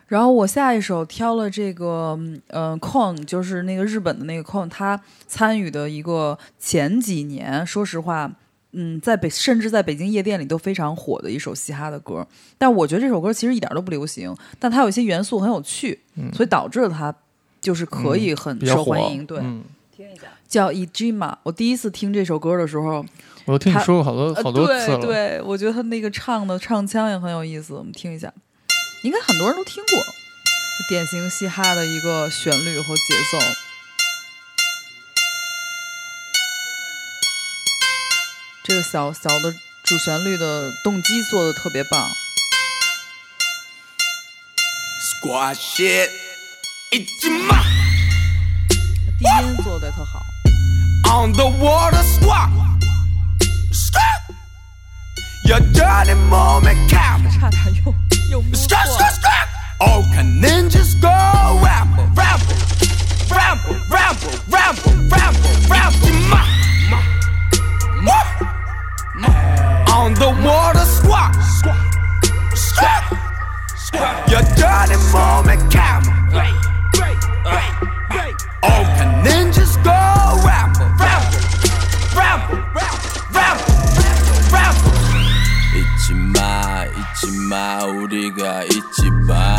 Speaker 2: 然后我下一首挑了这个，呃 c o n 就是那个日本的那个 c o n 他参与的一个前几年，说实话嗯，在北甚至在北京夜店里都非常火的一首嘻哈的歌。但我觉得这首歌其实一点都不流行，但它有一些元素很有趣，所以导致了它就是可以很受欢迎。对，
Speaker 3: 嗯，
Speaker 2: 叫 Ejima。我第一次听这首歌的时候，
Speaker 3: 我都听你
Speaker 2: 他
Speaker 3: 说过好多
Speaker 2: 呃
Speaker 3: 好多次了。
Speaker 2: 对对，我觉得他那个唱的唱腔也很有意思，我们听一下，应该很多人都听过，典型嘻哈的一个旋律和节奏。这个小小的主旋律的动机做的特别棒
Speaker 7: ，Squad shit. It's my
Speaker 2: 低音做的也特好。
Speaker 7: On the water squad. Squad. Your dirty moment camel.
Speaker 2: 差点又又摸
Speaker 7: Squad,
Speaker 2: 错
Speaker 7: squad, squad. All can ninjas go ramble, ramble, ramble, ramble, ramble, ramble, ramble. Ma, ma, ma. On the water squad. Squad. Your dirty moment camel. All can ninjas go 잊지 마, 잊지 마, 우리가 잊지 마.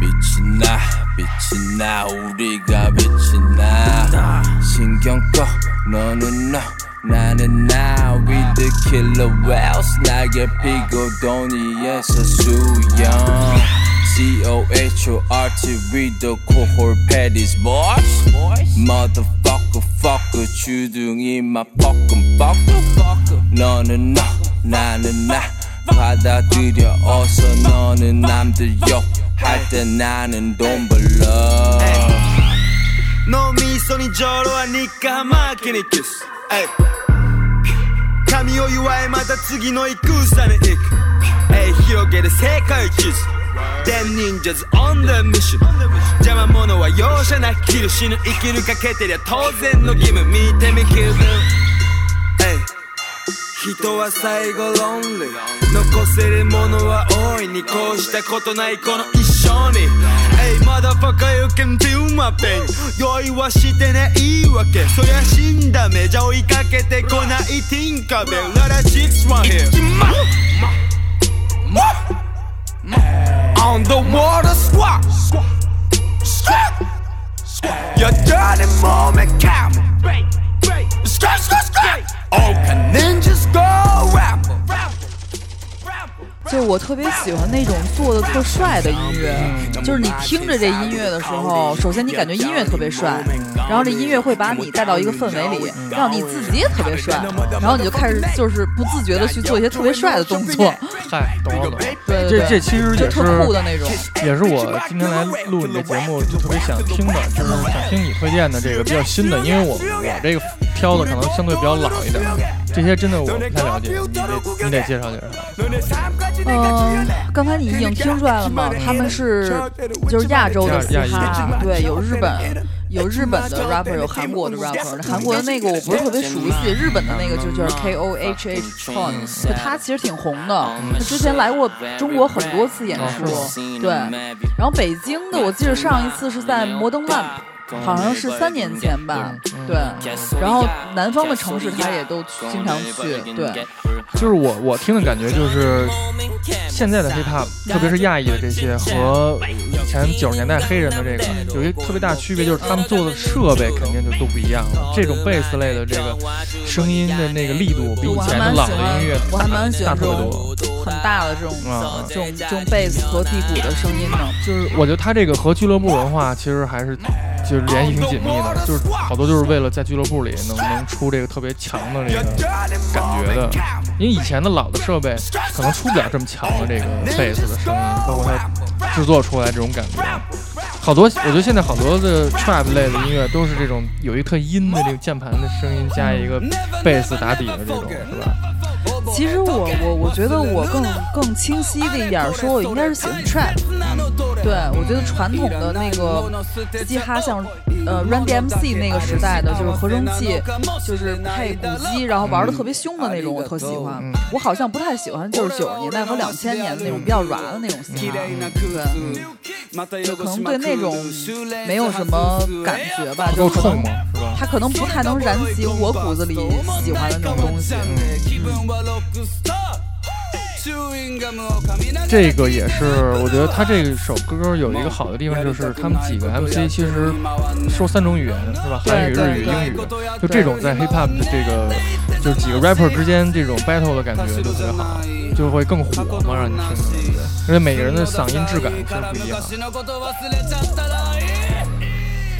Speaker 7: 빛이 나, 빛이 나, 우리가 빛이 나. 신경 꺼, 너는 너, 나는 나. We the killer whales, 날개 피고 돈이에서 수영. C-O-H-O-R-T, we the cohort patties, boys. Motherfucker, fucker, 주둥이 막 뻐끔 뻐끔. 너는 너, 나는 나. 받아들여 어서 너는 남들 욕할 때 나는 돈 벌러.
Speaker 8: 脳みそにジョロは日課マーケにキスエイ神を祝いまた次の戦に行くエイ広げる世界地図 Them ninjas on the mission 邪魔者は容赦なく切る死ぬ生きるかけてりゃ当然の義務見てみ気分エイ 人は最後ロンリー残せるものは大いにこうしたことないこの一生に Hey motherfucker you can feel my pain 用意はしてねいいわけそりゃ死んだ目じゃ追いかけてこないティンカベル Lot of chicks one here
Speaker 7: On the water squad. Your dirty moment camel. Squat, squat, squat. All can ninjas go ramble.
Speaker 2: 就我特别喜欢那种做的特帅的音乐，就是你听着这音乐的时候，首先你感觉音乐特别帅，然后这音乐会把你带到一个氛围里，让你自己也特别帅，然后你就开始就是不自觉的去做一些特别帅的动作，
Speaker 3: 嗨，懂了懂了。
Speaker 2: 对对对，
Speaker 3: 这这其实是
Speaker 2: 特酷的那种。
Speaker 3: 也是我今天来录你的节目就特别想听的，就是想听你推荐的这个比较新的，因为我我这个挑的可能相对比较老一点，这些真的我不太了解，你得你得介绍介绍。
Speaker 2: 嗯，刚才你已经听出来了吗？他们是就是亚洲的嘻哈，对，有日本有日本的 rapper，有韩国的 rapper。韩国的那个我不是特别熟悉，日本的那个就叫 K O H H Chon，就他其实挺红的，他之前来过中国很多次演出，对。然后北京的，我记得上一次是在摩登 Lamp。好像是三年前吧，对。然后南方的城市他也都经常去，对。
Speaker 3: 就是我我听的感觉就是现在的 hiphop，特别是亚裔的这些和以前九十年代黑人的这个有一个特别大区别，就是他们做的设备肯定就都不一样了。这种贝斯类的这个声音的那个力度比以前的朗的音乐，
Speaker 2: 我还蛮喜
Speaker 3: 大特别
Speaker 2: 欢这种
Speaker 3: 多。
Speaker 2: 很大的这种
Speaker 3: 啊
Speaker 2: 这种这种贝斯和地鼓的声音呢。
Speaker 3: 就是我觉得他这个和俱乐部文化其实还是就是联系挺紧密的，就是好多就是为了在俱乐部里能能出这个特别强的这个感觉的，因为以前的老的设备可能出不了这么强的这个贝斯的声音，包括它制作出来这种感觉。好多，我觉得现在好多的 trap 类的音乐都是这种有一特阴的这个键盘的声音，加一个贝斯打底的这种，是吧？
Speaker 2: 其实我我我觉得我更更清晰的一点说，我应该是喜欢 trap。对，我觉得传统的那个嘻哈，像呃 Run DMC 那个时代的，就是合成器，就是配鼓机，然后玩的特别凶的那种，我特喜欢。
Speaker 3: 嗯
Speaker 2: 我好像不太喜欢就是九十年代和两千年的那种比较软的那种嘻哈。对，就可能对那种没有什么感觉吧，就是可能
Speaker 3: 冲吗？是吧？
Speaker 2: 它可能不太能燃起我骨子里喜欢的那种东西。
Speaker 3: 这个也是，我觉得他这首歌有一个好的地方，就是他们几个 MC 其实说三种语言是吧？韩语、日语、英语，就这种在 hip hop 的这个就是几个 rapper 之间这种 battle 的感觉就特别好，就会更火嘛，让你听着，对不对？而且每个人的嗓音质感其实不一样。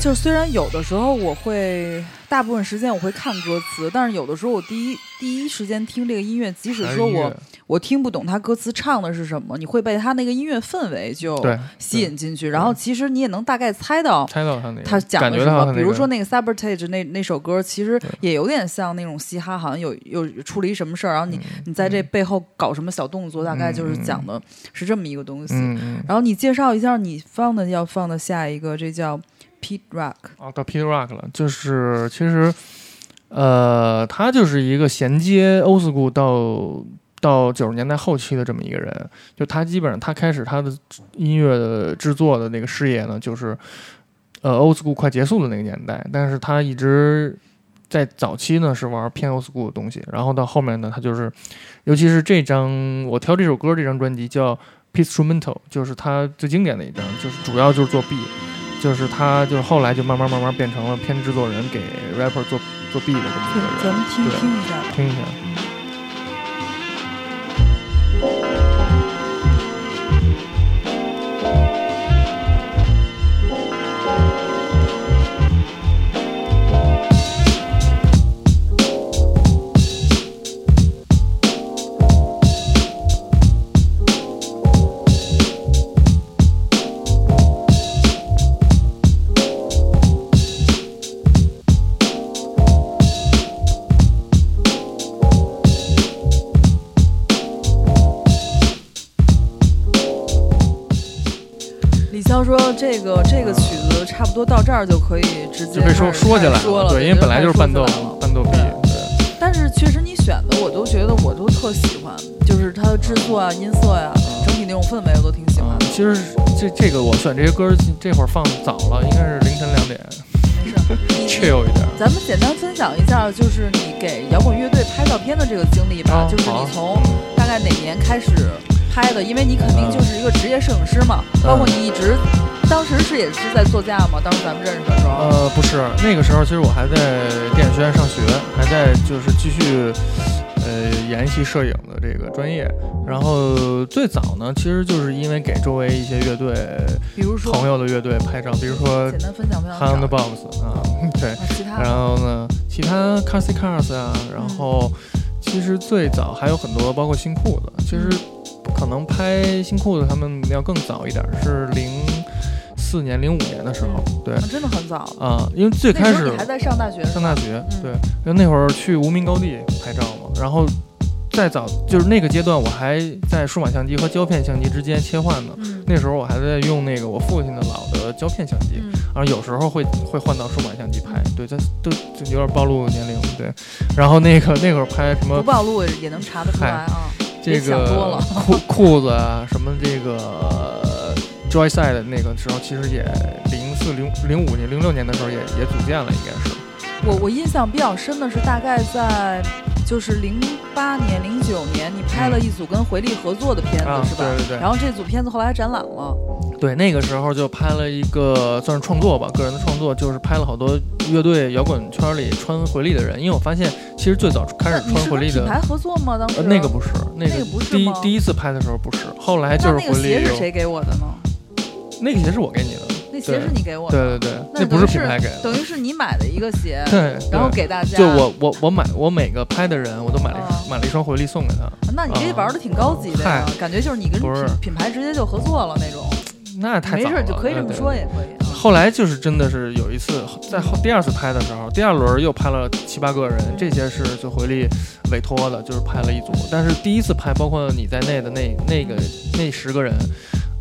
Speaker 2: 就虽然有的时候我会，大部分时间我会看歌词，但是有的时候我第一第一时间听这个音乐，即使说我我听不懂他歌词唱的是什么，你会被他那个音乐氛围就吸引进去，然后其实你也能大概猜到
Speaker 3: 猜到他那
Speaker 2: 他讲的什么。
Speaker 3: 比
Speaker 2: 如说那个 Sabotage 那那首歌，其实也有点像那种嘻哈，好像有有处理什么事儿，然后你你在这背后搞什么小动作，大概就是讲的是这么一个东西。然后你介绍一下你放的要放的下一个，这叫。Pete Rock
Speaker 3: 啊，到 Pete Rock 了，就是其实，呃，他就是一个衔接 Old School 到到九十年代后期的这么一个人。就他基本上他开始他的音乐的制作的那个事业呢，就是呃 Old School 快结束的那个年代。但是他一直在早期呢是玩偏 Old School 的东西，然后到后面呢，他就是，尤其是这张我挑这首歌这张专辑叫 Pete Instrumental，就是他最经典的一张，就是主要就是做 B。就是他，就是后来就慢慢慢慢变成了偏制作人，给 rapper 做做 beat 的这么一个人。
Speaker 2: 咱们听听一下，
Speaker 3: 听一下。
Speaker 2: 这个这个曲子差不多到这儿就可以直接
Speaker 3: 就被说说起来了，对，因为本来就是伴奏伴奏 B，对。
Speaker 2: 但是确实你选的我都觉得我都特喜欢，就是它的制作啊、音色呀、整体那种氛围我都挺喜欢的。
Speaker 3: 其实这这个我选这些歌这会儿放早了，应该是凌晨两点。
Speaker 2: 没 事
Speaker 3: ，chill 一点。
Speaker 2: 咱们简单分享一下，就是你给摇滚乐队拍照片的这个经历吧，就是你从大概哪年开始拍的？因为你肯定就是一个职业摄影师嘛，包括你一直。当时是也是在座驾吗？当时咱们认识的时候？
Speaker 3: 呃，不是，那个时候其实我还在电影学院上学，还在就是继续呃研习摄影的这个专业。然后最早呢，其实就是因为给周围一些乐队，
Speaker 2: 比如说
Speaker 3: 朋友的乐队拍照，比如说
Speaker 2: 简单分享分享。
Speaker 3: Hand the Box 啊，对。
Speaker 2: 其他。
Speaker 3: 然后呢，其他 Carsy Cars 啊，然后其实最早还有很多，包括新裤子。其实可能拍新裤子他们要更早一点，是零。四年零五年的时候，对，
Speaker 2: 真的很早
Speaker 3: 啊，因为最开始
Speaker 2: 还在上大学，
Speaker 3: 上大学，对，因为那会儿去无名高地拍照嘛，然后再早就是那个阶段，我还在数码相机和胶片相机之间切换呢。那时候我还在用那个我父亲的老的胶片相机，然后有时候会会换到数码相机拍，对，这都有点暴露年龄，对。然后那个那会儿拍什么
Speaker 2: 不暴露也能查得出来啊，
Speaker 3: 这个裤裤子啊，什么这个。Joy Side 的那个时候，其实也零四零零五年、零六年的时候也也组建了，应该是。
Speaker 2: 我我印象比较深的是，大概在就是零八年、零九年，你拍了一组跟回力合作的片子，是吧？
Speaker 3: 对对对。
Speaker 2: 然后这组片子后来还展览了。
Speaker 3: 对，那个时候就拍了一个算是创作吧，个人的创作，就是拍了好多乐队摇滚圈里穿回力的人。因为我发现，其实最早开始穿回力的
Speaker 2: 品牌合作吗？当时
Speaker 3: 那个不是，那
Speaker 2: 个不是
Speaker 3: 第一第一次拍的时候不是，后来就是回力。那个
Speaker 2: 鞋是谁给我的呢？
Speaker 3: 那个鞋是我给你的，
Speaker 2: 那鞋是你给我的，
Speaker 3: 对对对，那不是品牌给的，
Speaker 2: 等于是你买的一个鞋，
Speaker 3: 对，
Speaker 2: 然后给大家。
Speaker 3: 就我我我买我每个拍的人，我都买了买了一双回力送给他。
Speaker 2: 那你这玩的挺高级的呀，感觉就是你跟品品牌直接就合作了那种。
Speaker 3: 那太
Speaker 2: 没事就可以这么说也可以。
Speaker 3: 后来就是真的是有一次在后第二次拍的时候，第二轮又拍了七八个人，这些是就回力委托的，就是拍了一组。但是第一次拍，包括你在内的那那个那十个人。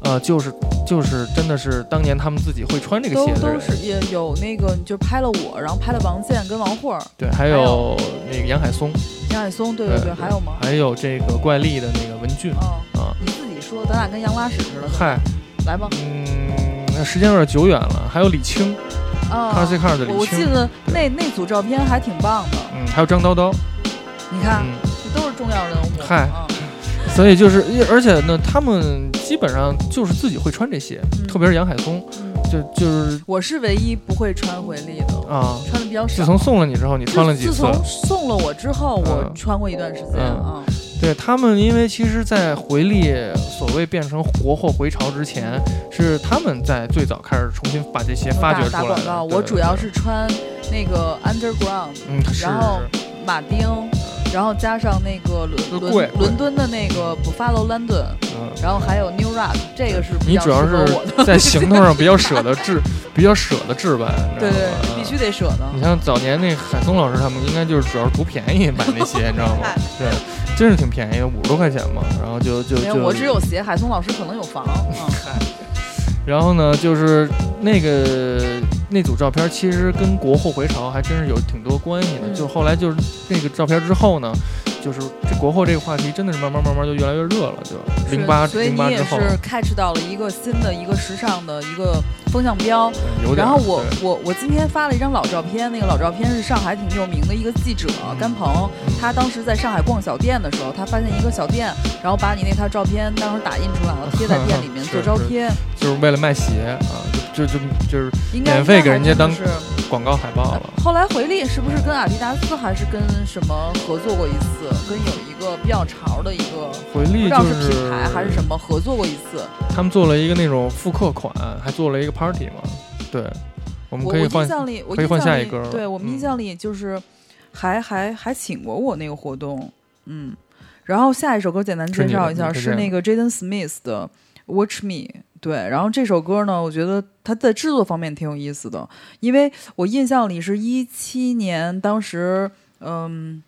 Speaker 3: 呃，就是就是真的是当年他们自己会穿这个鞋的
Speaker 2: 人，都是也有那个，就拍了我，然后拍了王健跟王慧儿，
Speaker 3: 对，还有那个杨海松，
Speaker 2: 杨海松，对对
Speaker 3: 对，
Speaker 2: 还有吗？
Speaker 3: 还有这个怪力的那个文俊，啊，
Speaker 2: 你自己说，咱俩跟羊拉屎似的，
Speaker 3: 嗨，
Speaker 2: 来吧，
Speaker 3: 嗯，那时间有点久远了，还有李青，
Speaker 2: 啊
Speaker 3: Classic Car 的李青我
Speaker 2: 记得那那组照片还挺棒的。
Speaker 3: 嗯，还有张叨叨，
Speaker 2: 你看，
Speaker 3: 嗯，
Speaker 2: 这都是重要人物。
Speaker 3: 嗨
Speaker 2: 嗯
Speaker 3: 所以就是，而且呢，他们基本上就是自己会穿这些，
Speaker 2: 嗯
Speaker 3: 特别是杨海松，
Speaker 2: 嗯
Speaker 3: 就就是
Speaker 2: 我是唯一不会穿回力的，
Speaker 3: 啊，
Speaker 2: 穿的比较少。
Speaker 3: 自从送了你之后，你穿了几次？
Speaker 2: 自从送了我之后，我
Speaker 3: 嗯
Speaker 2: 穿过一段时间
Speaker 3: 嗯
Speaker 2: 啊。
Speaker 3: 对他们，因为其实，在回力所谓变成国货回潮之前，是他们在最早开始重新把这些发掘出来的。
Speaker 2: 打打广告，我主要是穿那个 Underground，
Speaker 3: 嗯，
Speaker 2: 然后马丁，然后加上那个伦伦伦敦的那个 Buffalo London，
Speaker 3: 嗯，
Speaker 2: 然后还有 New Rock，这个是比较
Speaker 3: 你主要是。在行头上比较舍得 置，比较舍得置办，你知道
Speaker 2: 对对
Speaker 3: 吗，
Speaker 2: 必须得舍得。
Speaker 3: 你像早年那海松老师他们，应该就是主要是图便宜买那些，你知道吗？对，真是挺便宜的，五十多块钱嘛。然后就就就
Speaker 2: 我只有鞋，海松老师可能有房。嗯，
Speaker 3: 然后呢，就是那个那组照片，其实跟国货回潮还真是有挺多关系的。
Speaker 2: 嗯
Speaker 3: 就后来就是那个照片之后呢，就是这国货这个话题真的是慢慢慢慢就越来越热了。就是零八
Speaker 2: 所以你也是 catch 到了一个新的一个时尚的一个风向标。然后我我我今天发了一张老照片，那个老照片是上海挺有名的一个记者甘鹏，他当时在上海逛小店的时候，他发现一个小店，然后把你那套照片当时打印出来了，贴在店里面做招贴，
Speaker 3: 就是为了卖鞋啊，就就就就是免费给人家当广告海报了。
Speaker 2: 后来回力是不是跟阿迪达斯还是跟什么合作过一次？跟有一个比较潮的一个，
Speaker 3: 回力
Speaker 2: 不知道
Speaker 3: 是
Speaker 2: 品牌还是什么合作过一次。
Speaker 3: 他们做了一个那种复刻款，还做了一个 party 嘛。对，我们可以换
Speaker 2: 印象里，我
Speaker 3: 可以换下一个了
Speaker 2: 对我们印
Speaker 3: 嗯
Speaker 2: 象里就是还还还请过我那个活动，嗯。然后下一首歌简单介绍一下，是那个 Jaden Smith 的《Watch Me》。对，然后这首歌呢，我觉得它在制作方面挺有意思的，因为我印象里是一七年，当时嗯，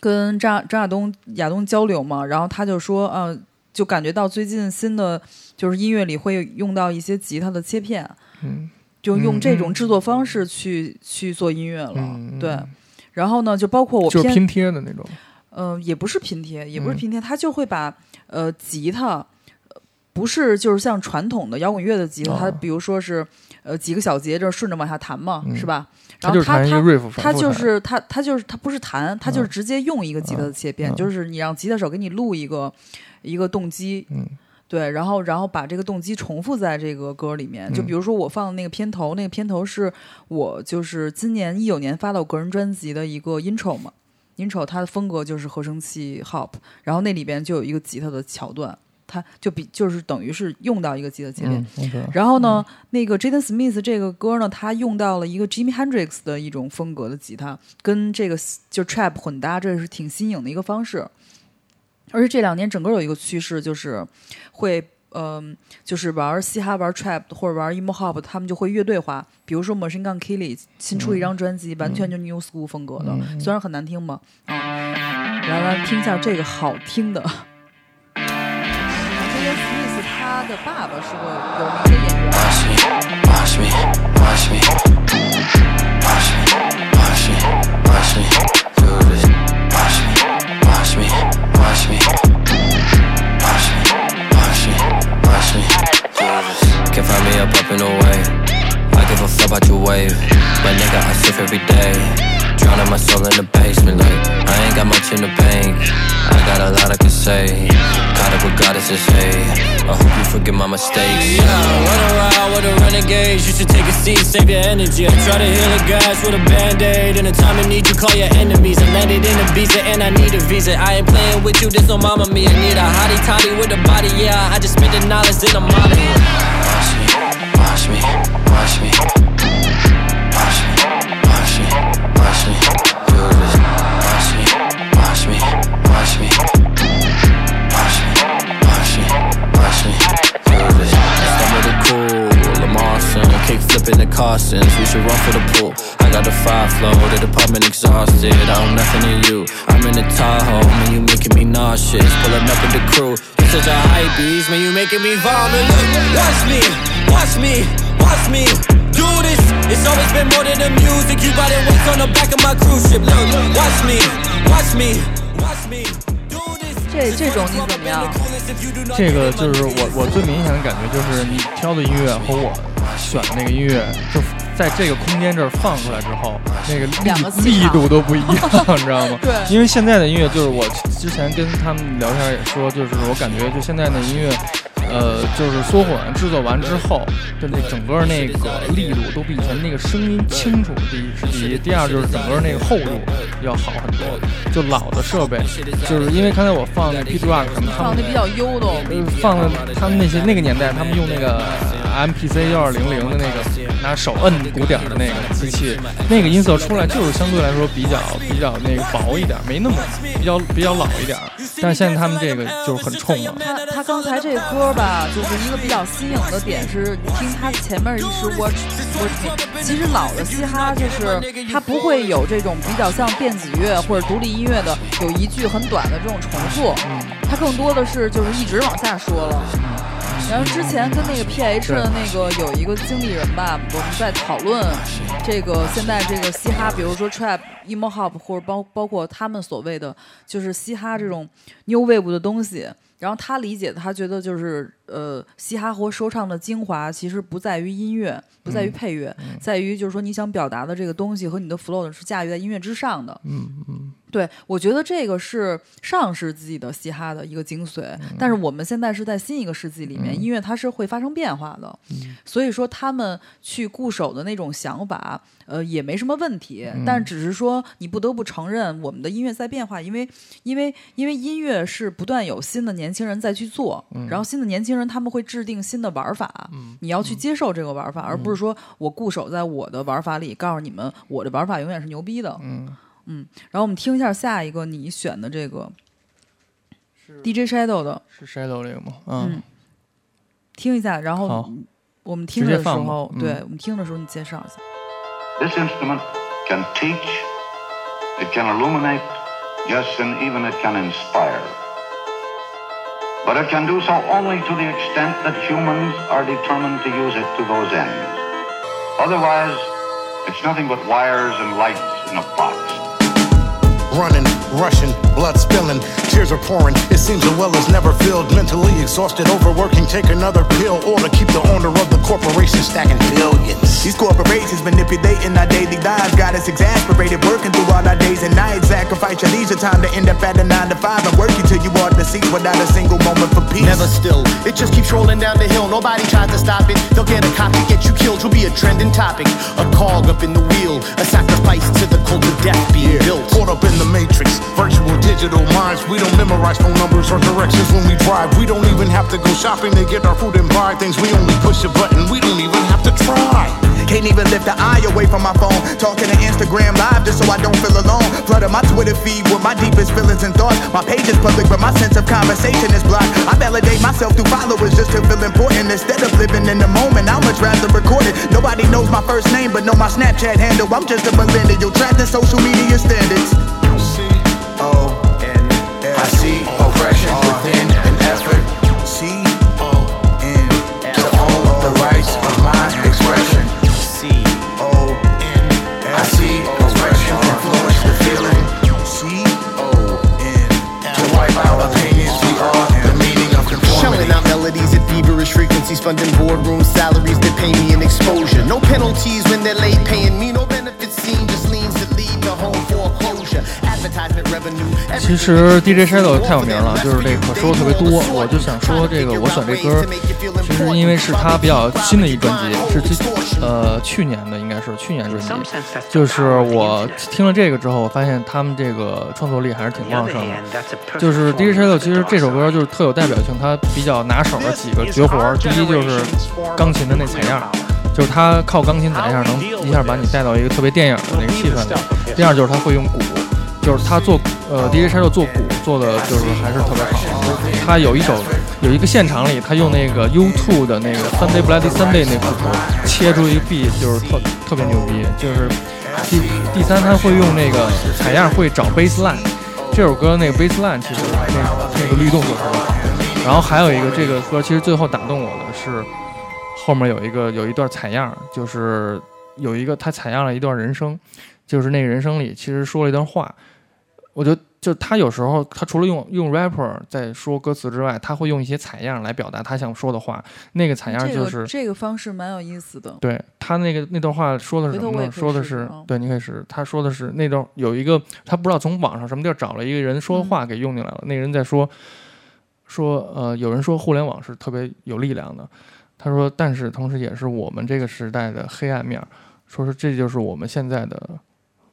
Speaker 2: 跟张张亚东亚东交流嘛，然后他就说，呃，就感觉到最近新的就是音乐里会用到一些吉他的切片，
Speaker 3: 嗯
Speaker 2: 就用这种
Speaker 3: 嗯
Speaker 2: 制作方式去、去做音乐了。
Speaker 3: 嗯，
Speaker 2: 对，然后呢，就包括我偏，
Speaker 3: 就是拼贴的那种。
Speaker 2: 呃，也不是拼贴，也不是
Speaker 3: 嗯
Speaker 2: 拼贴，他就会把呃吉他，呃不是就是像传统的摇滚乐的吉他，
Speaker 3: 哦。
Speaker 2: 它比如说是呃几个小节这顺着往下弹嘛，
Speaker 3: 嗯。
Speaker 2: 是吧？
Speaker 3: 他就是
Speaker 2: 然后他他
Speaker 3: 弹一个 riff，
Speaker 2: 他
Speaker 3: 反复弹。
Speaker 2: 就是它它就是它不是弹，它就是
Speaker 3: 嗯
Speaker 2: 直接用一个吉他的切片，
Speaker 3: 嗯。
Speaker 2: 就是你让吉他手给你录一个一个动机，
Speaker 3: 嗯。
Speaker 2: 对，然后然后把这个动机重复在这个歌里面。就
Speaker 3: 嗯
Speaker 2: 比如说我放的那个片头，那个片头是我就是今年一九年发到我个人专辑的一个 intro 嘛，intro 它的风格就是合成器 hop，然后那里边就有一个吉他的桥段，它就比就是等于是用到一个吉他切片。
Speaker 3: 嗯
Speaker 2: 然后呢，那个 Jaden Smith 这个歌呢，他用到了一个 Jimmy Hendrix 的一种风格的吉他，跟这个就 trap 混搭，这是挺新颖的一个方式。而且这两年整个有一个趋势，就是会嗯、就是玩嘻哈、玩 trap 或者玩 emo hop，他们就会乐队化。比如说 Machine Gun Kelly 新出了一张专辑，完全就 new school 风格的，
Speaker 3: 嗯
Speaker 2: 虽然很难听嘛，啊、来来听一下这个好听的。Jaden Smith 他的爸爸是个有名的演员。
Speaker 9: Watch me, watch me, watch me, watch me, watch me, watch me, do this. Watch me, watch me, watch me, watch me, watch me, watch me, do this. Can find me up up and away. I give a fuck about your wave, but nigga I surf every day. Drowning my soul in the basement, like I ain't got much in the bank. I got a lot I can say. Caught up with goddesses, hey. I hope you forgive my mistakes. Yeah, run around with the renegades. You should take a seat, save your energy. I try to heal the guys with a band aid. In a time of need, you call your enemies. I landed in Ibiza and I need a visa. I ain't playing with you, there's no mama me. I need a hottie toddy with a body, yeah. I just spend the knowledge in a molly. Watch me, watch me, watch me. Watch me, watch me, watch me. Watch me, watch me, watch me. Watch me, the cool, son, kick flipping the. We should run for the pool. I got the five flow, the department exhausted. I owe nothing to you. I'm in the Tahoe, man, you making me nauseous. Pulling up with the crew. You're such a hype beast, man, you making me vomit. Look, watch me, watch me, watch me. It's always been more than the music. You got it on the back of my cruise ship. Look, watch me, watch me, watch me. Do this.
Speaker 2: 这这种你怎么样？
Speaker 3: 这个就是我我最明显的感觉就是你挑的音乐和我选的那个音乐就在这个空间这儿放出来之后，那个
Speaker 2: 两个
Speaker 3: 力力度都不一样，你知道吗？
Speaker 2: 对，
Speaker 3: 因为现在的音乐就是我之前跟他们聊天也说，就是我感觉就现在的音乐。呃，就是缩混制作完之后的那整个那个力度都比以前那个声音清楚。第一是第一，第二就是整个那个厚度要好很多。就老的设备，就是因为刚才我放那 P Rock 什么，
Speaker 2: 放的比较悠动，
Speaker 3: 放的他们那些那个年代，他们用那个 MPC 幺二零零的那个拿手摁鼓点的那个机器，那个音色出来就是相对来说比较比较那个薄一点，没那么比较比较老一点。但是现在他们这个就是很冲了。
Speaker 2: 他他刚才这歌吧，就是一个比较新颖的点是，你听他前面一是 Watch Watch，其实老的嘻哈就是它不会有这种比较像电子乐或者独立音乐的有一句很短的这种重复，它更多的是就是一直往下说了。然后之前跟那个 PH 的那个有一个经理人吧，我们在讨论这个现在这个嘻哈，比如说 Trap、Emo Hop 或者包包括他们所谓的就是嘻哈这种 New Wave 的东西。然后他理解，他觉得就是呃，嘻哈和说唱的精华其实不在于音乐，不在于配乐，在于就是说你想表达的这个东西和你的 flow 是驾驭在音乐之上的。
Speaker 3: 嗯嗯。
Speaker 2: 对，我觉得这个是上世纪的嘻哈的一个精髓，但是我们现在是在新一个世纪里面，音乐它是会发生变化的，所以说他们去固守的那种想法，呃，也没什么问题，但只是说你不得不承认，我们的音乐在变化，因为因为因为音乐是不断有新的年轻人在去做，然后新的年轻人他们会制定新的玩法，你要去接受这个玩法，而不是说我固守在我的玩法里，告诉你们我的玩法永远是牛逼的，
Speaker 3: 嗯。
Speaker 2: 嗯，然后我们听一下下一个你选的这个，DJ Shadow 的，
Speaker 3: 是 Shadow 这个吗？
Speaker 2: 嗯，听一下，然后我们听的时候，对我们听的时候你介绍一下。
Speaker 10: This instrument can teach, it can illuminate, yes, and even it can inspire. But it can do so only to the extent that humans are determined to use it to those ends. Otherwise, it's nothing but wires and lights in a box.
Speaker 5: Running, rushing, blood spilling, tears are pouring. It seems the well is never filled. Mentally exhausted, overworking, take another pill, or to keep the owner of the corporation stacking billions.
Speaker 11: These corporations manipulating our daily lives, got us exasperated, working through all our days and nights. Sacrifice your leisure time to end up at a nine to five and work you till you are the seats without a single moment for peace.
Speaker 12: Never still, it just keeps rolling down the hill. Nobody tries to stop it. They'll get a copy, get you killed. You'll be a trending topic, a cog up in the wheel, a sacrifice to the cult of death being
Speaker 5: yeah.
Speaker 12: built.
Speaker 5: Caught up in the matrix, virtual digital minds. We don't memorize phone numbers or directions when we drive. We don't even have to go shopping to get our food and buy things. We only push a button. We don't even have to try.
Speaker 11: Can't even lift the eye away from my phone. Talking to Instagram live just so I don't feel alone. Flooding my Twitter feed with my deepest feelings and thoughts. My page is public, but my sense of conversation is blocked. I validate myself through followers just to feel important. Instead of living in the moment, I much rather record it. Nobody knows my first name, but know my Snapchat handle. I'm just a millennial trapped in social media standards.
Speaker 5: C O oppression within an effort.
Speaker 11: C O N
Speaker 5: to own the rights of my expression.
Speaker 11: C O N
Speaker 5: I see oppression influence the feeling.
Speaker 11: C O N
Speaker 5: To wipe out opinions, we are the meaning of conformity.
Speaker 12: out melodies at feverish frequencies, funding boardroom salaries that pay me an exposure. No penalties when they're late paying me, no benefits
Speaker 3: 其实 DJ Shadow 太有名了，就是这个说的特别多。我就想说这个，我选这歌，其实因为是他比较新的一专辑，是这呃去年的，应该是去年专辑。就是我听了这个之后，我发现他们这个创作力还是挺旺盛的。就是 DJ Shadow，其实这首歌就是特有代表性，他比较拿手的几个绝活，第一就是钢琴的那采样。就是他靠钢琴采样能一下把你带到一个特别电影的那个气氛里。第二就是他会用鼓，就是他做呃 DJ Shadow 做鼓做的就是还是特别好。他有一首有一个现场里，他用那个 U2 的那个 Sunday Bloody Sunday 那谱切出一个 B，就是特特别牛逼。就是第第三他会用那个采样会找 bass line，这首歌那个 bass line 其实那那个律动就特别好。然后还有一个这个歌其实最后打动我的是。后面有一个有一段采样，就是有一个他采样了一段人声，就是那个人声里其实说了一段话，我就就他有时候他除了用用 rapper 在说歌词之外，他会用一些采样来表达他想说的话。那个采样就是、
Speaker 2: 这个这个方式蛮有意思的。
Speaker 3: 对他那个那段话说的是什么呢？说的是对，你可以试。他说的是那段有一个他不知道从网上什么地儿找了一个人说的话给用进来了。那个人在说说呃，有人说互联网是特别有力量的。他说，但是同时也是我们这个时代的黑暗面。说是这就是我们现在的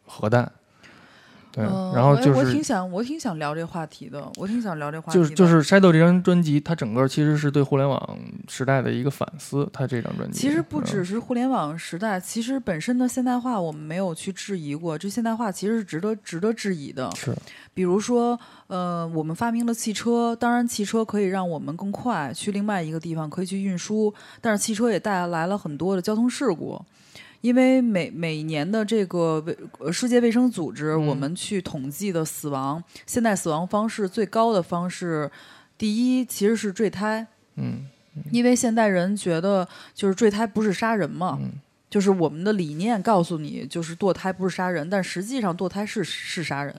Speaker 3: 核弹。对，然后就是
Speaker 2: 我挺想，我挺想聊这话题的，我挺想聊这话题。
Speaker 3: 就是就是《Shadow》这张专辑，它整个其实是对互联网时代的一个反思。它这张专辑
Speaker 2: 其实不只是互联网时代，其实本身的现代化我们没有去质疑过，这现代化其实是值得值得质疑的。
Speaker 3: 是，
Speaker 2: 比如说，呃，我们发明了汽车，当然汽车可以让我们更快去另外一个地方，可以去运输，但是汽车也带来了很多的交通事故。因为每每年的这个卫世界卫生组织，我们去统计的死亡，现在死亡方式最高的方式，第一其实是坠胎。
Speaker 3: 嗯，
Speaker 2: 因为现代人觉得就是坠胎不是杀人嘛，就是我们的理念告诉你，就是堕胎不是杀人，但实际上堕胎是是杀人，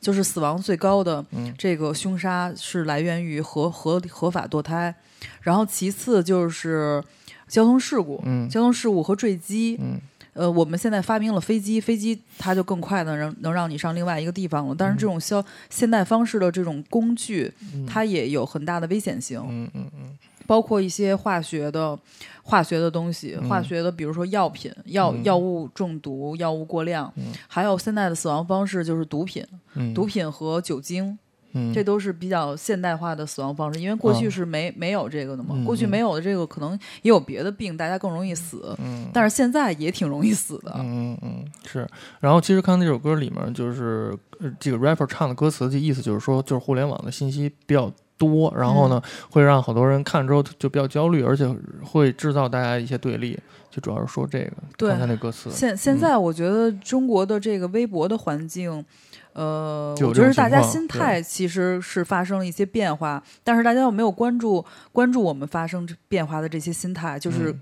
Speaker 2: 就是死亡最高的这个凶杀是来源于合合合法堕胎，然后其次就是。交通事故，
Speaker 3: 嗯，
Speaker 2: 交通事故和坠机，
Speaker 3: 嗯，
Speaker 2: 呃，我们现在发明了飞机，飞机它就更快的能能让你上另外一个地方了。但是这种消现代方式的这种工具，它也有很大的危险性，
Speaker 3: 嗯嗯嗯，
Speaker 2: 包括一些化学的化学的东西，化学的，比如说药品、药药物中毒、药物过量，还有现在的死亡方式就是毒品，毒品和酒精。这都是比较现代化的死亡方式，因为过去是没没有这个的嘛。过去没有的这个，可能也有别的病，大家更容易死。
Speaker 3: 嗯，
Speaker 2: 但是现在也挺容易死的。
Speaker 3: 嗯嗯是。然后其实看那首歌里面，就是这个 rapper 唱的歌词的意思，就是说，就是互联网的信息比较多，然后呢，会让好多人看之后就比较焦虑，而且会制造大家一些对立。就主要是说这个。
Speaker 2: 对。
Speaker 3: 看看那歌词。
Speaker 2: 现现在我觉得中国的这个微博的环境。呃，我觉得大家心态其实是发生了一些变化，但是大家又没有关注关注我们发生变化的这些心态？就是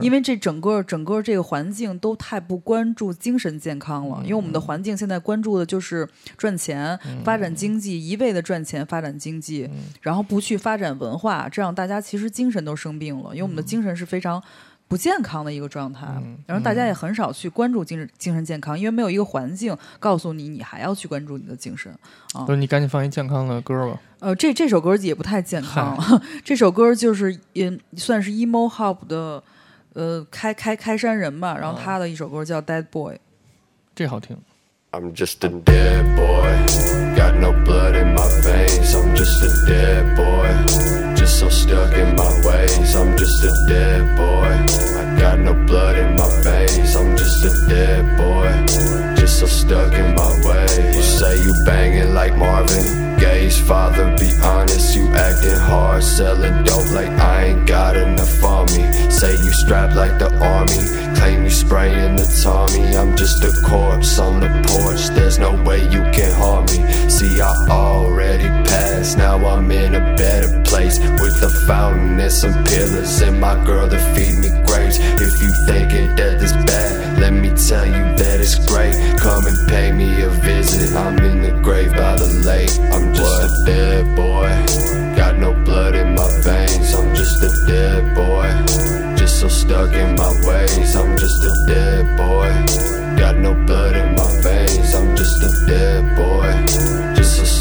Speaker 2: 因为这整个整个这个环境都太不关注精神健康了，因为我们的环境现在关注的就是赚钱、发展经济，一味的赚钱、发展经济，然后不去发展文化，这样大家其实精神都生病了，因为我们的精神是非常。不健康的一个状态，然后大家也很少去关注精神精神健康，因为没有一个环境告诉你，你还要去关注你的精神啊。
Speaker 3: 不是，你赶紧放一健康的歌吧。
Speaker 2: 呃，这这首歌也不太健康，这首歌就是也算是 emo hop 的呃开开开山人吧。然后他的一首歌叫 Dead Boy，
Speaker 3: 这好听。
Speaker 13: I'm just a dead boy. Got no blood in my veins. I'm just a dead boy. Just so stuck in my ways. I'm just a dead boy. I got no blood in my veins. I'm just a dead boy. Just so stuck in my ways. You say you banging like Marvin Gaye's father. Be honest, you acting hard, selling dope like I ain't got enough on me. Say you strapped like the army. Claim you spraying the Tommy. I'm just a corpse on the porch. There's no way you can harm me. See, I already passed. Now I'm in a better place with a fountain and some pillars and my girl to feed me grapes. If you thinking that this bad, let me tell you that it's great. Come and pay me a visit. I'm in the grave by the lake. I'm just a dead boy. Got no blood in my veins. I'm just a dead boy. Just so stuck in my ways. I'm just a dead boy. Got no blood in my veins. I'm just a dead boy.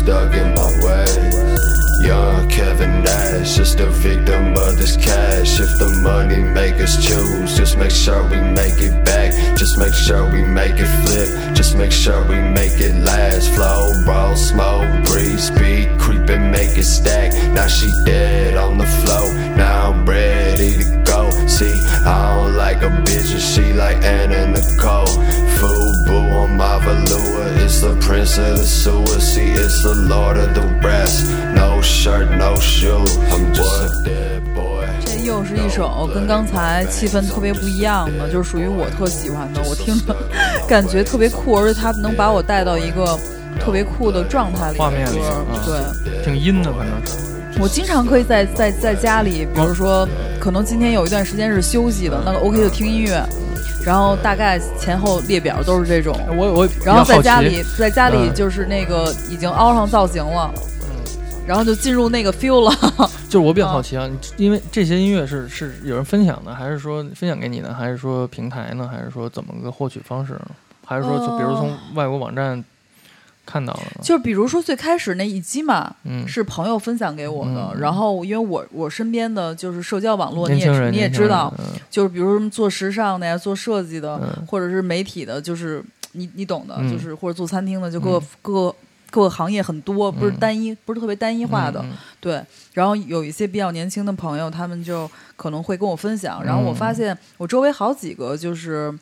Speaker 13: Stuck in my ways. Young Kevin Nash, just a victim of this cash. If the money make us choose, just make sure we make it back. Just make sure we make it flip. Just make sure we make it last. Flow, roll, smoke, breathe, speed, creep and make it stack. Now she dead on the floor. Now I'm ready to go. See, I don't like a bitch, and she like Anna Nicole. Fubu on my velour, it's the prince of the sewer. See, it's the lord of the rest. No shirt, no shoe. I'm just a dead boy.
Speaker 2: 这又是一首跟刚才气氛特别不一样的，就是属于我特喜欢的，我听着感觉特别酷，而且它能把我带到一个特别酷的状态里。
Speaker 3: 画面里，
Speaker 2: 对，
Speaker 3: 挺阴的，反正是。
Speaker 2: 我经常可以在在在家里，比如说，可能今天有一段时间是休息的，那个 OK 就听音乐。然后大概前后列表都是这种。
Speaker 3: 我我
Speaker 2: 然后在家里在家里
Speaker 3: 嗯。
Speaker 2: 就是那个已经凹上造型了，嗯。然后就进入那个 feel 了。
Speaker 3: 就是我比较好奇啊，你因为这些音乐是是有人分享的，还是说分享给你的，还是说平台呢，还是说怎么个获取方式呢？还是说就比如从
Speaker 2: 呃。
Speaker 3: 外国网站看到的呢？
Speaker 2: 就比如说最开始那一击嘛，
Speaker 3: 嗯。
Speaker 2: 是朋友分享给我的。
Speaker 3: 嗯。
Speaker 2: 然后因为我我身边的就是社交网络，你也你也知道，
Speaker 3: 嗯。
Speaker 2: 就是比如什么做时尚的呀，做设计的，
Speaker 3: 嗯。
Speaker 2: 或者是媒体的，就是你你懂的，
Speaker 3: 嗯。
Speaker 2: 就是或者做餐厅的，就各个、
Speaker 3: 嗯。
Speaker 2: 各个各个行业很多，不是
Speaker 3: 嗯。
Speaker 2: 单一，不是特别单一化的。对，然后有一些比较年轻的朋友，他们就可能会跟我分享，然后我发现我周围好几个就是，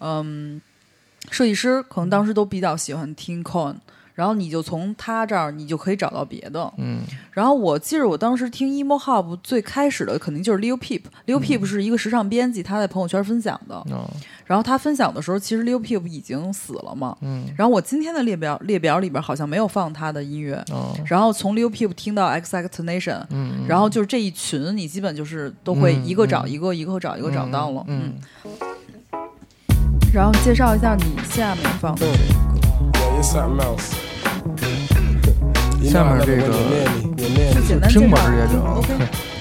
Speaker 2: 嗯，设计师可能当时都比较喜欢听 Con，然后你就从他这儿你就可以找到别的。
Speaker 3: 嗯
Speaker 2: 然后我记得我当时听 emo hop 最开始的肯定就是 Leo Peep，Leo Peep 是一个时尚编辑，他在朋友圈分享的。
Speaker 3: 哦
Speaker 2: 然后他分享的时候，其实 Leo Peep 已经死了嘛。
Speaker 3: 嗯
Speaker 2: 然后我今天的列表列表里边好像没有放他的音乐。
Speaker 3: 哦
Speaker 2: 然后从 Leo Peep 听到 X X Nation，
Speaker 3: 嗯
Speaker 2: 然后就是这一群，你基本就是都会
Speaker 3: 嗯
Speaker 2: 一个找
Speaker 3: 嗯
Speaker 2: 一个，一个找一个找到了。
Speaker 3: 嗯
Speaker 2: 然后介绍一下你下面放的
Speaker 14: Yeah, you're something else. You
Speaker 3: 下
Speaker 14: know I
Speaker 3: 面
Speaker 14: love
Speaker 3: 这
Speaker 14: it when
Speaker 3: 个
Speaker 2: 绍。
Speaker 3: 直接就
Speaker 2: 嗯 OK。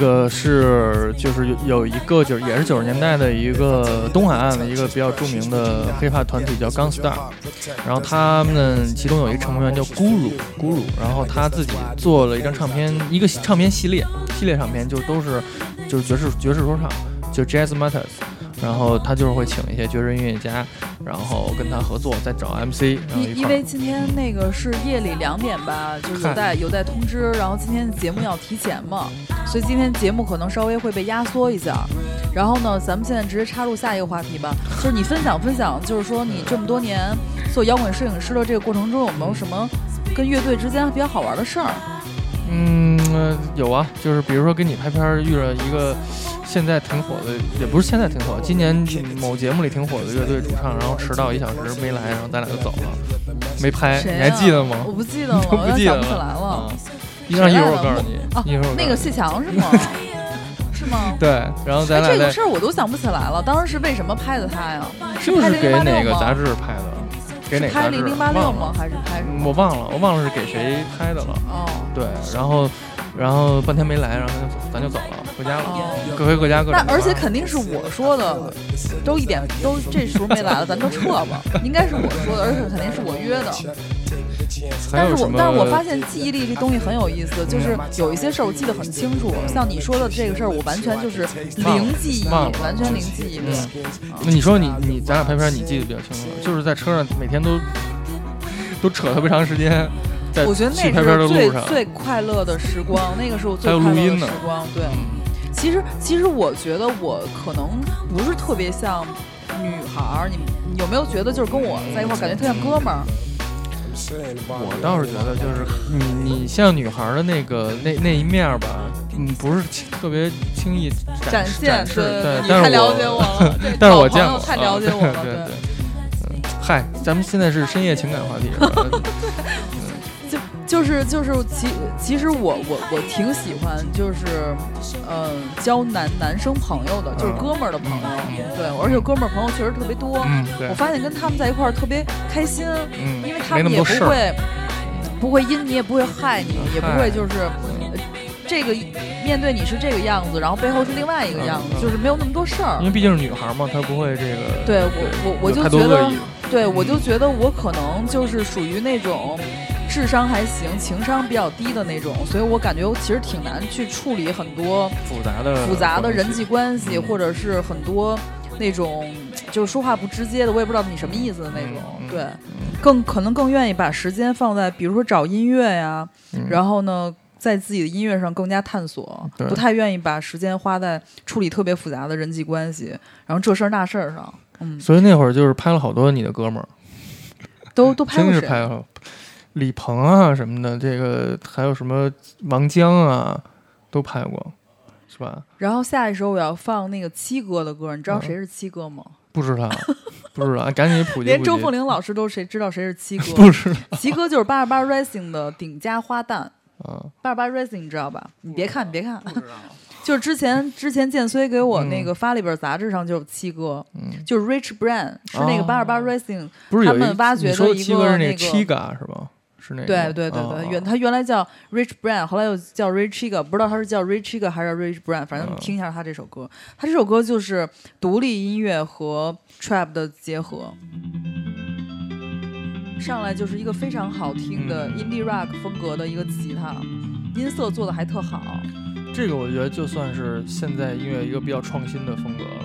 Speaker 3: 这个是就是有有一个就是也是九十年代的一个东海岸的一个比较著名的黑怕团体叫 Gunstar，然后他们其中有一个成员叫 Guru Guru，然后他自己做了一张唱片，一个唱片系列，系列唱片就都是就是爵士爵士说唱，就 Jazz Matters，然后他就是会请一些爵士音乐家，然后跟他合作，再找 MC，
Speaker 2: 因因。为今天那个是夜里两点吧，就是有
Speaker 3: 嗨
Speaker 2: 待有待通知，然后今天的节目要提前嘛，所以今天节目可能稍微会被压缩一下。然后呢，咱们现在直接插入下一个话题吧，就是你分享分享，就是说你这么多年做摇滚摄影师的这个过程中，有没有什么跟乐队之间比较好玩的事儿？
Speaker 3: 嗯、呃有啊，就是比如说跟你拍片儿遇着一个现在挺火的，也不是现在挺火，今年某节目里挺火的乐队主唱，然后迟到一小时没来，然后咱俩就走了，没拍，
Speaker 2: 啊？
Speaker 3: 你还记得吗？
Speaker 2: 我不记得了，我
Speaker 3: 不记得
Speaker 2: 想不起来了。
Speaker 3: 啊一让一会儿我告诉你，
Speaker 2: 那个谢强是吗？是吗？
Speaker 3: 对，然后咱
Speaker 2: 哎，
Speaker 3: 俩在
Speaker 2: 这个事儿我都想不起来了，当时是为什么拍的他呀？拍
Speaker 3: 是不是给哪个杂志拍的？给哪个
Speaker 2: 拍？零零八六？吗还是拍什么？
Speaker 3: 我忘了，我忘了是给谁拍的了。
Speaker 2: 哦，
Speaker 3: 对，然后然后半天没来，然后咱就走，咱就走了，回家了，
Speaker 2: 哦
Speaker 3: 各回各家各种。
Speaker 2: 那而且肯定是我说的，都一点都这时候没来了，咱就撤吧。应该是我说的，而且肯定是我约的。但是我？但是我发现记忆力这东西很有意思，就是有一些事儿我记得很清楚，像你说的这个事儿，我完全就是零记忆，完全零记忆力。
Speaker 3: 嗯，那你说你你咱俩拍片，你记得比较清楚，就是在车上每天都都扯特别长时间，在
Speaker 2: 我觉得那
Speaker 3: 去拍片的
Speaker 2: 是最
Speaker 3: 路上，
Speaker 2: 最快乐的时光，那个是我最快乐的
Speaker 3: 录音呢
Speaker 2: 时光。对，其实其实我觉得我可能不是特别像女孩儿，你你有没有觉得就是跟我在一块儿感觉特像哥们儿？
Speaker 3: 我倒是觉得，就是你你像女孩的那个那那一面儿吧，嗯，不是特别轻易
Speaker 2: 展
Speaker 3: 示
Speaker 2: 现
Speaker 3: 展示，
Speaker 2: 对
Speaker 3: 对，但是
Speaker 2: 你太了解我了
Speaker 3: 但是我见过，
Speaker 2: 太了解我了对
Speaker 3: 啊对嗨，咱们现在是深夜情感话题，
Speaker 2: 就就是就是其其实我我我挺喜欢就是嗯、呃交男男生朋友的，就是哥们儿的朋友，对，而且哥们儿朋友确实特别多。
Speaker 3: 嗯对
Speaker 2: 我发现跟他们在一块儿特别开心，
Speaker 3: 嗯
Speaker 2: 因为他们也不会不会阴你，也不会害你，也不会就是。呃这个面对你是这个样子，然后背后是另外一个样子，就是没有那么多事儿
Speaker 3: 因。为毕竟是女孩嘛，她不会这个。
Speaker 2: 对我我我就觉得对我就觉得我可能就是属于那种智商还行，情商比较低的那种，所以我感觉我其实挺难去处理很多
Speaker 3: 复杂的
Speaker 2: 复杂的人际关系，或者是很多那种就是说话不直接的，我也不知道你什么意思的那种。
Speaker 3: 嗯
Speaker 2: 对，更可能更愿意把时间放在比如说找音乐呀，
Speaker 3: 嗯
Speaker 2: 然后呢。在自己的音乐上更加探索，不太愿意把时间花在处理特别复杂的人际关系，然后这事儿那事儿上。嗯，
Speaker 3: 所以那会儿就是拍了好多你的哥们儿，
Speaker 2: 都都拍
Speaker 3: 真
Speaker 2: 过谁？
Speaker 3: 是拍了李鹏啊什么的，这个还有什么王江啊，都拍过，是吧？
Speaker 2: 然后下一首我要放那个七哥的歌，你知道
Speaker 3: 嗯
Speaker 2: 谁是七哥吗？
Speaker 3: 不知道，不知道，赶紧普及普及。
Speaker 2: 连周凤玲老师都谁知道谁是七哥？
Speaker 3: 不知道
Speaker 2: 七哥就是八十八 Rising 的顶家花旦。
Speaker 3: 啊，
Speaker 2: 八十八 Rising 你知道吧？你别看，你别看，就是之前之前建虽给我那个发了一本杂志上就有七哥，嗯就是 Rich Brand 是那个
Speaker 3: 哦
Speaker 2: 八十八 Rising 他们挖掘的一
Speaker 3: 的七哥是那
Speaker 2: 那
Speaker 3: 个 Chiga 是吧？是那个
Speaker 2: 对对对对，原他原来叫 Rich Brand，后来又叫 Rich Chiga，不知道他是叫 Rich Chiga 还是 Rich Brand，反正
Speaker 3: 哦
Speaker 2: 你听一下他这首歌，他这首歌就是独立音乐和 trap 的结合。上来就是一个非常好听的
Speaker 3: 嗯。
Speaker 2: indie rock 风格的一个吉他，音色做的还特好。
Speaker 3: 这个我觉得就算是现在音乐一个比较创新的风格了，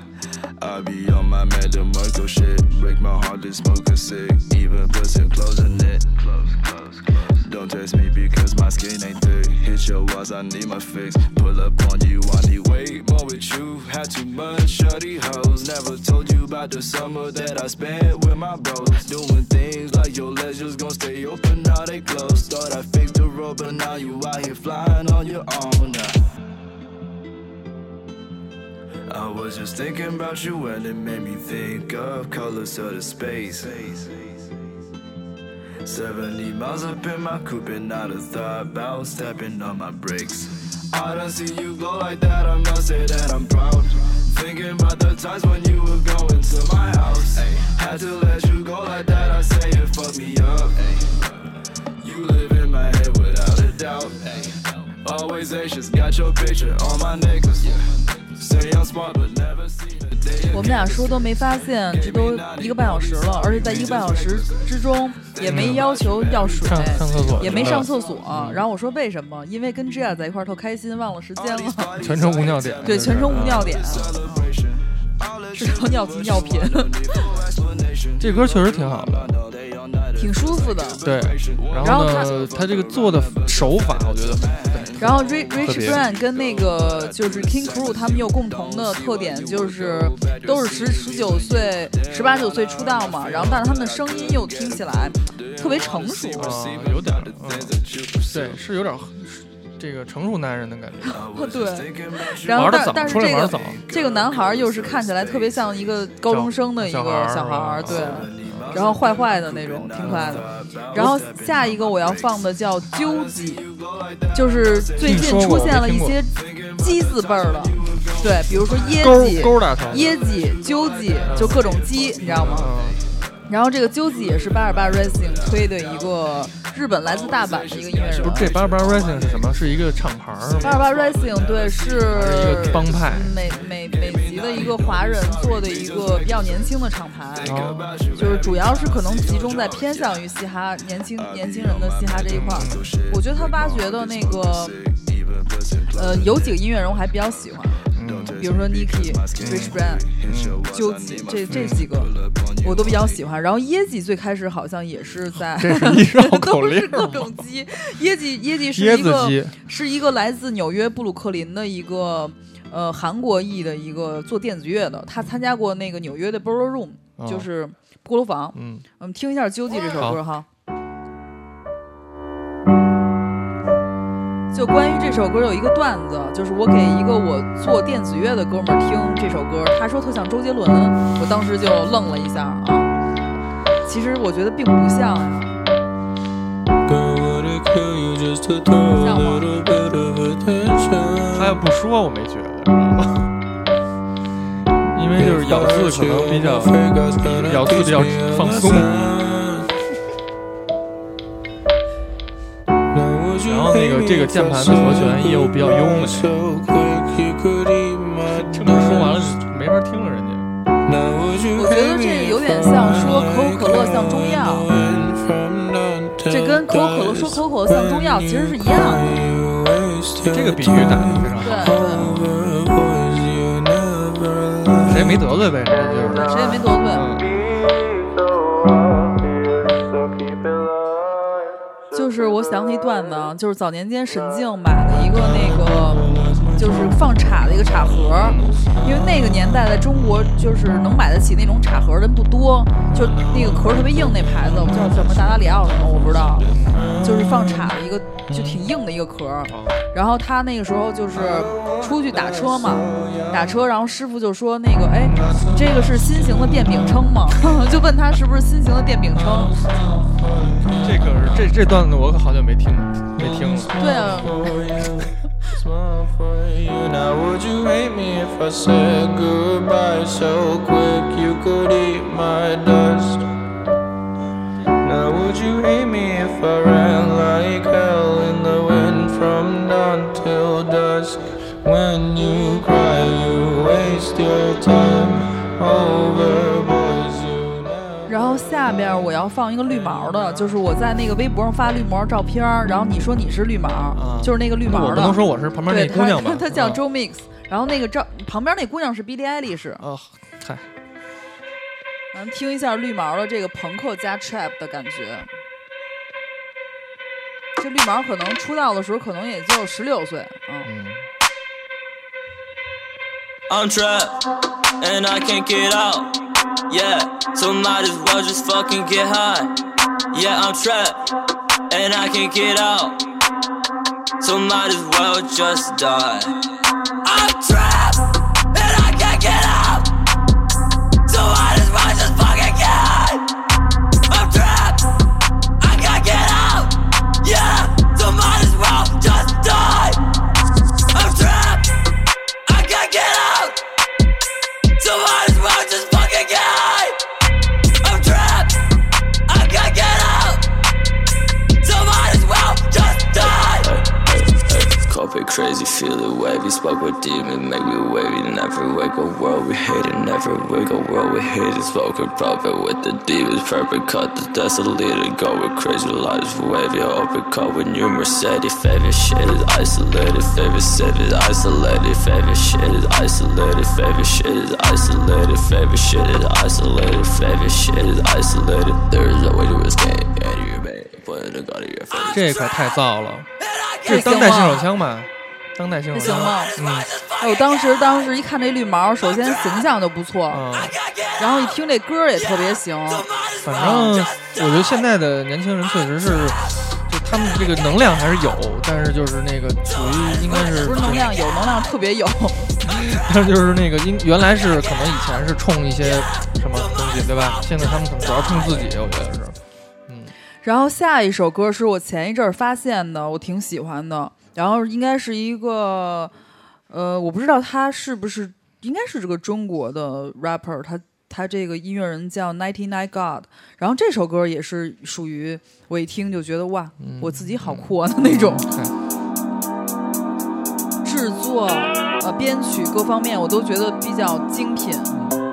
Speaker 8: I be on my Madam Marco oh shit. Break my heart to smoke a cig. Even clothes in it. Close, close, close. Don't test me because my skin ain't thick. Hit your walls, I need my fix. Pull up on you, I need way more with you. Had too much shorty hoes. Never told you about the summer that I spent with my bros. Doing things like your legs just gon' stay open, now they close. Thought I fixed the road, but now you out here flying on your own now. I was just thinking about you and it made me think of colors of the space. 70 miles up in my coupe and not a thought about stepping on my brakes. I don't see you go like that, I must say that I'm proud. Thinking about the times when you were going to my house. Had to let you go like that, I say it fucked me up. You live in my head without a doubt. Always anxious, got your picture on my necklace. Say
Speaker 2: 我们俩说都没发现，这都一个半小时了，而且在一个半小时之中也没要求要水，
Speaker 3: 上上厕所
Speaker 2: 也没上厕所。然后我说为什么？因为跟 Jia 在一块儿特开心，忘了时间了。
Speaker 3: 全程无尿点。
Speaker 2: 对，全程无尿点，至少尿急尿频，
Speaker 3: 这歌确实挺好的，
Speaker 2: 挺舒服的。
Speaker 3: 对。然
Speaker 2: 然后
Speaker 3: 呢，他这个做的手法，我觉得
Speaker 2: 然后 Rich
Speaker 3: 特
Speaker 2: Rich
Speaker 3: 别
Speaker 2: Brand 跟那个就是 King Crew 他们有共同的特点，就是都是十十九岁、十八九岁出道嘛，然后但是他们的声音又听起来特别成熟。
Speaker 3: 啊，有点儿，嗯，对，是有点儿这个成熟男人的感觉。
Speaker 2: 对，然后但但是这个这个男孩儿又是看起来特别像一个高中生的一个
Speaker 3: 小孩儿
Speaker 2: 对，然后坏坏的那种，挺可爱的。然后下一个我要放的叫究鸡，就是最近出现了一些鸡字辈儿的，对，比如说椰
Speaker 3: 勾
Speaker 2: 鸡、椰鸡、究鸡，就各种鸡，你知道吗？然后这个究鸡也是八十八 Racing 推的一个日本来自大阪的一个音乐人
Speaker 3: 不是，这 Barbara Rising 是什么？是一个厂牌儿？
Speaker 2: 八十八 Racing 对是
Speaker 3: 一个帮派
Speaker 2: 美美美籍的一个华人做的一个比较年轻的厂牌，
Speaker 3: 哦
Speaker 2: 就是主要是可能集中在偏向于嘻哈年轻年轻人的嘻哈这一块儿。我觉得他挖掘的那个呃有几个音乐人我还比较喜欢，比如说 Nicki、Rich Brand、究极这这几个我都比较喜欢。然后椰子最开始好像也是在
Speaker 3: 这是一绕 口令
Speaker 2: 都是各种鸡，椰子椰子是一个是一个来自纽约布鲁克林的一个呃韩国裔的一个做电子乐的，他参加过那个纽约的 Ballroom，、
Speaker 3: 哦
Speaker 2: 就是锅炉房。
Speaker 3: 嗯，
Speaker 2: 我们听一下《究极》这首歌哈。就关于这首歌有一个段子，就是我给一个我做电子乐的哥们儿听这首歌，他说特像周杰伦，我当时就愣了一下啊。其实我觉得并不像呀。
Speaker 8: 跟我
Speaker 13: kill you just to throw a little bit of attention.
Speaker 3: 他要不说，我没觉得，知道吗？因为就是咬字可能比较 咬字比较放松。那个这个键盘的和弦也有比较优美。这么说完了没法听了，人家。
Speaker 2: 我觉得这有点像说可口可乐像中药，这跟可口可乐说可口可乐像中药其实是一样的。
Speaker 3: 这个比喻打的非常好。谁也没得罪呗，人家就是。
Speaker 2: 谁也没得罪。是我想起一段子，就是早年间沈静买了一个那个，就是放茶的一个茶盒，因为那个年代在中国就是能买得起那种茶盒的人不多，就那个壳特别硬那牌子叫什么达达里奥什么我不知道，就是放茶的一个就挺硬的一个壳。然后他那个时候就是出去打车嘛，打车，然后师傅就说那个哎，你这个是新型的电饼铛吗？就问他是不是新型的电饼铛。
Speaker 3: 这可是这这段子我可好久没听没听了。
Speaker 2: 对啊。
Speaker 13: Now would you hate me if I said goodbye so quick you could eat my dust? Now would you hate me if I ran like hell in the wind from dawn till dusk? When you cry, you waste your time over
Speaker 2: 下边我要放一个绿毛的，就是我在那个微博上发绿毛照片，然后你说你是绿毛，就是那个绿毛的。
Speaker 3: 我不能说我是旁边那
Speaker 2: 对
Speaker 3: 姑娘吧
Speaker 2: 她她叫
Speaker 3: 啊
Speaker 2: Joe Mix，然后那个照旁边那姑娘是 Billie Eilish。
Speaker 3: 哦，嗨，
Speaker 2: 咱们听一下绿毛的这个朋克加 trap 的感觉。这绿毛可能出道的时候可能也就十六岁，嗯。
Speaker 9: I'm trapped and I can't get out. Yeah, so might as well just fucking get high. Yeah, I'm trapped and I can't get out. So might as well just die. I'm trapped and I can't get out. So might as well just fucking get high. I'm trapped. I can't get out. Yeah, so might as well just die. I'm trapped. I can't get out. So might Copy crazy, feel it wavy. Spoke with demon, make me wavy. Never wake a world we hate it. Never wake a world we hate it. Spoken prophet with the demons. Perfect cut the desolated. Go with crazy lives wavy. Open cut with new Mercedes. Favorite shit is isolated. Favorite shit is isolated. Favorite shit is isolated. Favorite shit is isolated. Favorite shit is isolated. Favorite shit is isolated. There is no way to escape. And you may put in a gun in your face.
Speaker 3: 这可太燥了。 这是当代性手枪吧？当代性手枪
Speaker 2: 行吗？
Speaker 3: 嗯，
Speaker 2: 哎，我当时当时一看这绿毛，首先形象就不错，
Speaker 3: 嗯
Speaker 2: 然后一听这歌也特别行。
Speaker 3: 反正我觉得现在的年轻人确实是，就他们这个能量还是有，但是就是那个属于应该是
Speaker 2: 不是能量有，能量特别有。
Speaker 3: 但是就是那个应原来是可能以前是冲一些什么东西，对吧？现在他们可能主要冲自己，我觉得是。
Speaker 2: 然后下一首歌是我前一阵儿发现的，我挺喜欢的。然后应该是一个，呃，我不知道他是不是，应该是这个中国的 rapper，他他这个音乐人叫 Ninety Nine God。然后这首歌也是属于我一听就觉得哇，我自己好酷啊的那种。制作、呃编曲各方面我都觉得比较精品，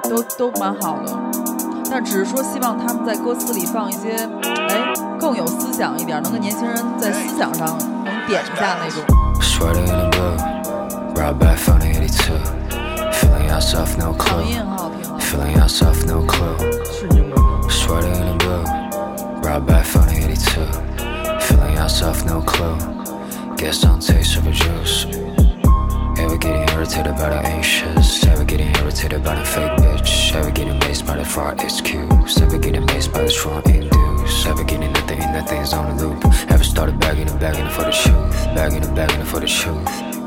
Speaker 2: 都都蛮好的。但只是说希望他们在歌词里放一些，哎，更有思想一点，能跟年轻人在思想上能点一下那种。
Speaker 15: Sweater in the blue, brought back from the 82. Feeling yourself, no
Speaker 2: 嗓
Speaker 15: clue.
Speaker 2: 音很好听啊。
Speaker 15: Feeling yourself, no clue. Sweater in the blue, brought back from the 82. Feeling yourself, no clue. Get some taste of a juice. Ever getting irritated by the anxious? Ever getting irritated by the fake bitch? Ever getting amazed by the fraud excuse? Ever getting amazed by the strong induce? Ever getting nothing nothing's on the loop? Ever started begging and begging for the truth? Begging and begging for the truth?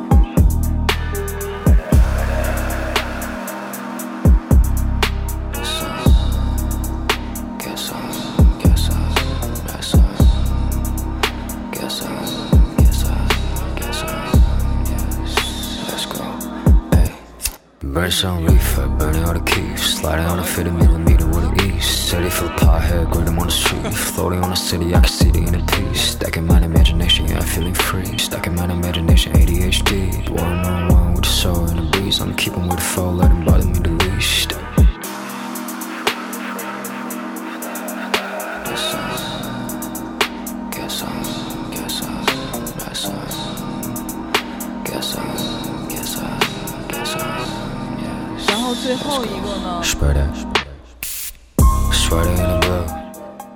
Speaker 15: Riders on reefer, burning all the keys. Sliding on a 50 millimeter with an ease. City full of pothead, grip on the street. Floating on the city, I can see the inner peace. Stacking my imagination, yeah, I'm feeling free. Stacking my imagination, ADHD. One on one with the soul and the breeze. I'm keeping with the flow, let them bother me the least.
Speaker 2: 后最后一个呢.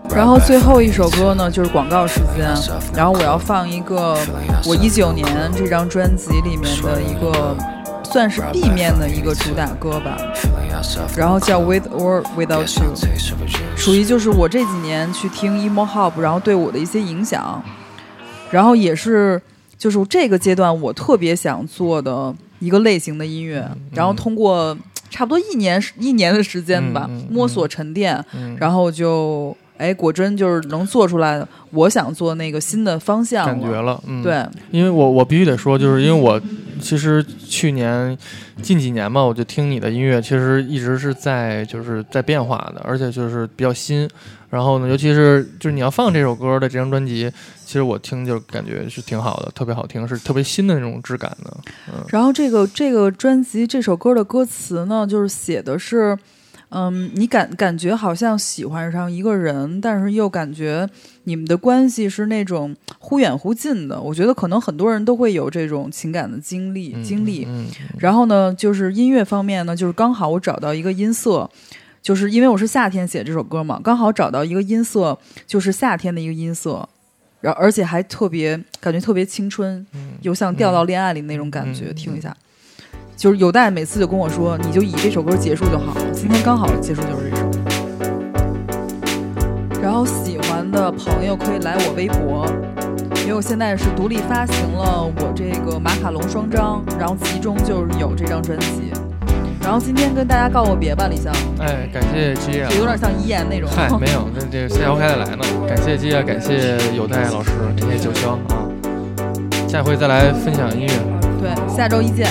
Speaker 2: 然后最后一首歌呢就是广告时间，然后我要放一个我一九年这张专辑里面的一个算是 B 面的一个主打歌吧，然后叫 With or Without You，属于就是我这几年去听 emo hop，然后对我的一些影响，然后也是就是这个阶段我特别想做的一个类型的音乐，然后通过差不多一年一年的时间吧，摸索沉淀，然后就。哎，果真就是能做出来我想做那个新的方向
Speaker 3: 感觉了，嗯，
Speaker 2: 对，
Speaker 3: 因为我我必须得说，就是因为我其实去年近几年嘛，我就听你的音乐，其实一直是在就是在变化的，而且就是比较新。然后呢，尤其是就是你要放这首歌的这张专辑，其实我听就感觉是挺好的，特别好听，是特别新的那种质感的。嗯，
Speaker 2: 然后这个这个专辑这首歌的歌词呢，就是写的是。嗯，你感感觉好像喜欢上一个人，但是又感觉你们的关系是那种忽远忽近的。我觉得可能很多人都会有这种情感的经历经历。
Speaker 3: 嗯，
Speaker 2: 然后呢，就是音乐方面呢，就是刚好我找到一个音色，就是因为我是夏天写这首歌嘛，刚好找到一个音色，就是夏天的一个音色，然后而且还特别感觉特别青春，又像掉到恋爱里那种感觉。听一下。就是有代每次就跟我说，你就以这首歌结束就好了。今天刚好结束就是这首。然后喜欢的朋友可以来我微博，因为我现在是独立发行了我这个马卡龙双张，然后其中就是有这张专辑。然后今天跟大家告个别吧，李湘。
Speaker 3: 哎，感谢基亚，
Speaker 2: 有点像遗言那种。
Speaker 3: 嗨，没有，那这个下回还得来呢。感谢基亚，感谢有代老师，感谢九霄啊，下回再来分享音乐。
Speaker 2: 对，下周一见。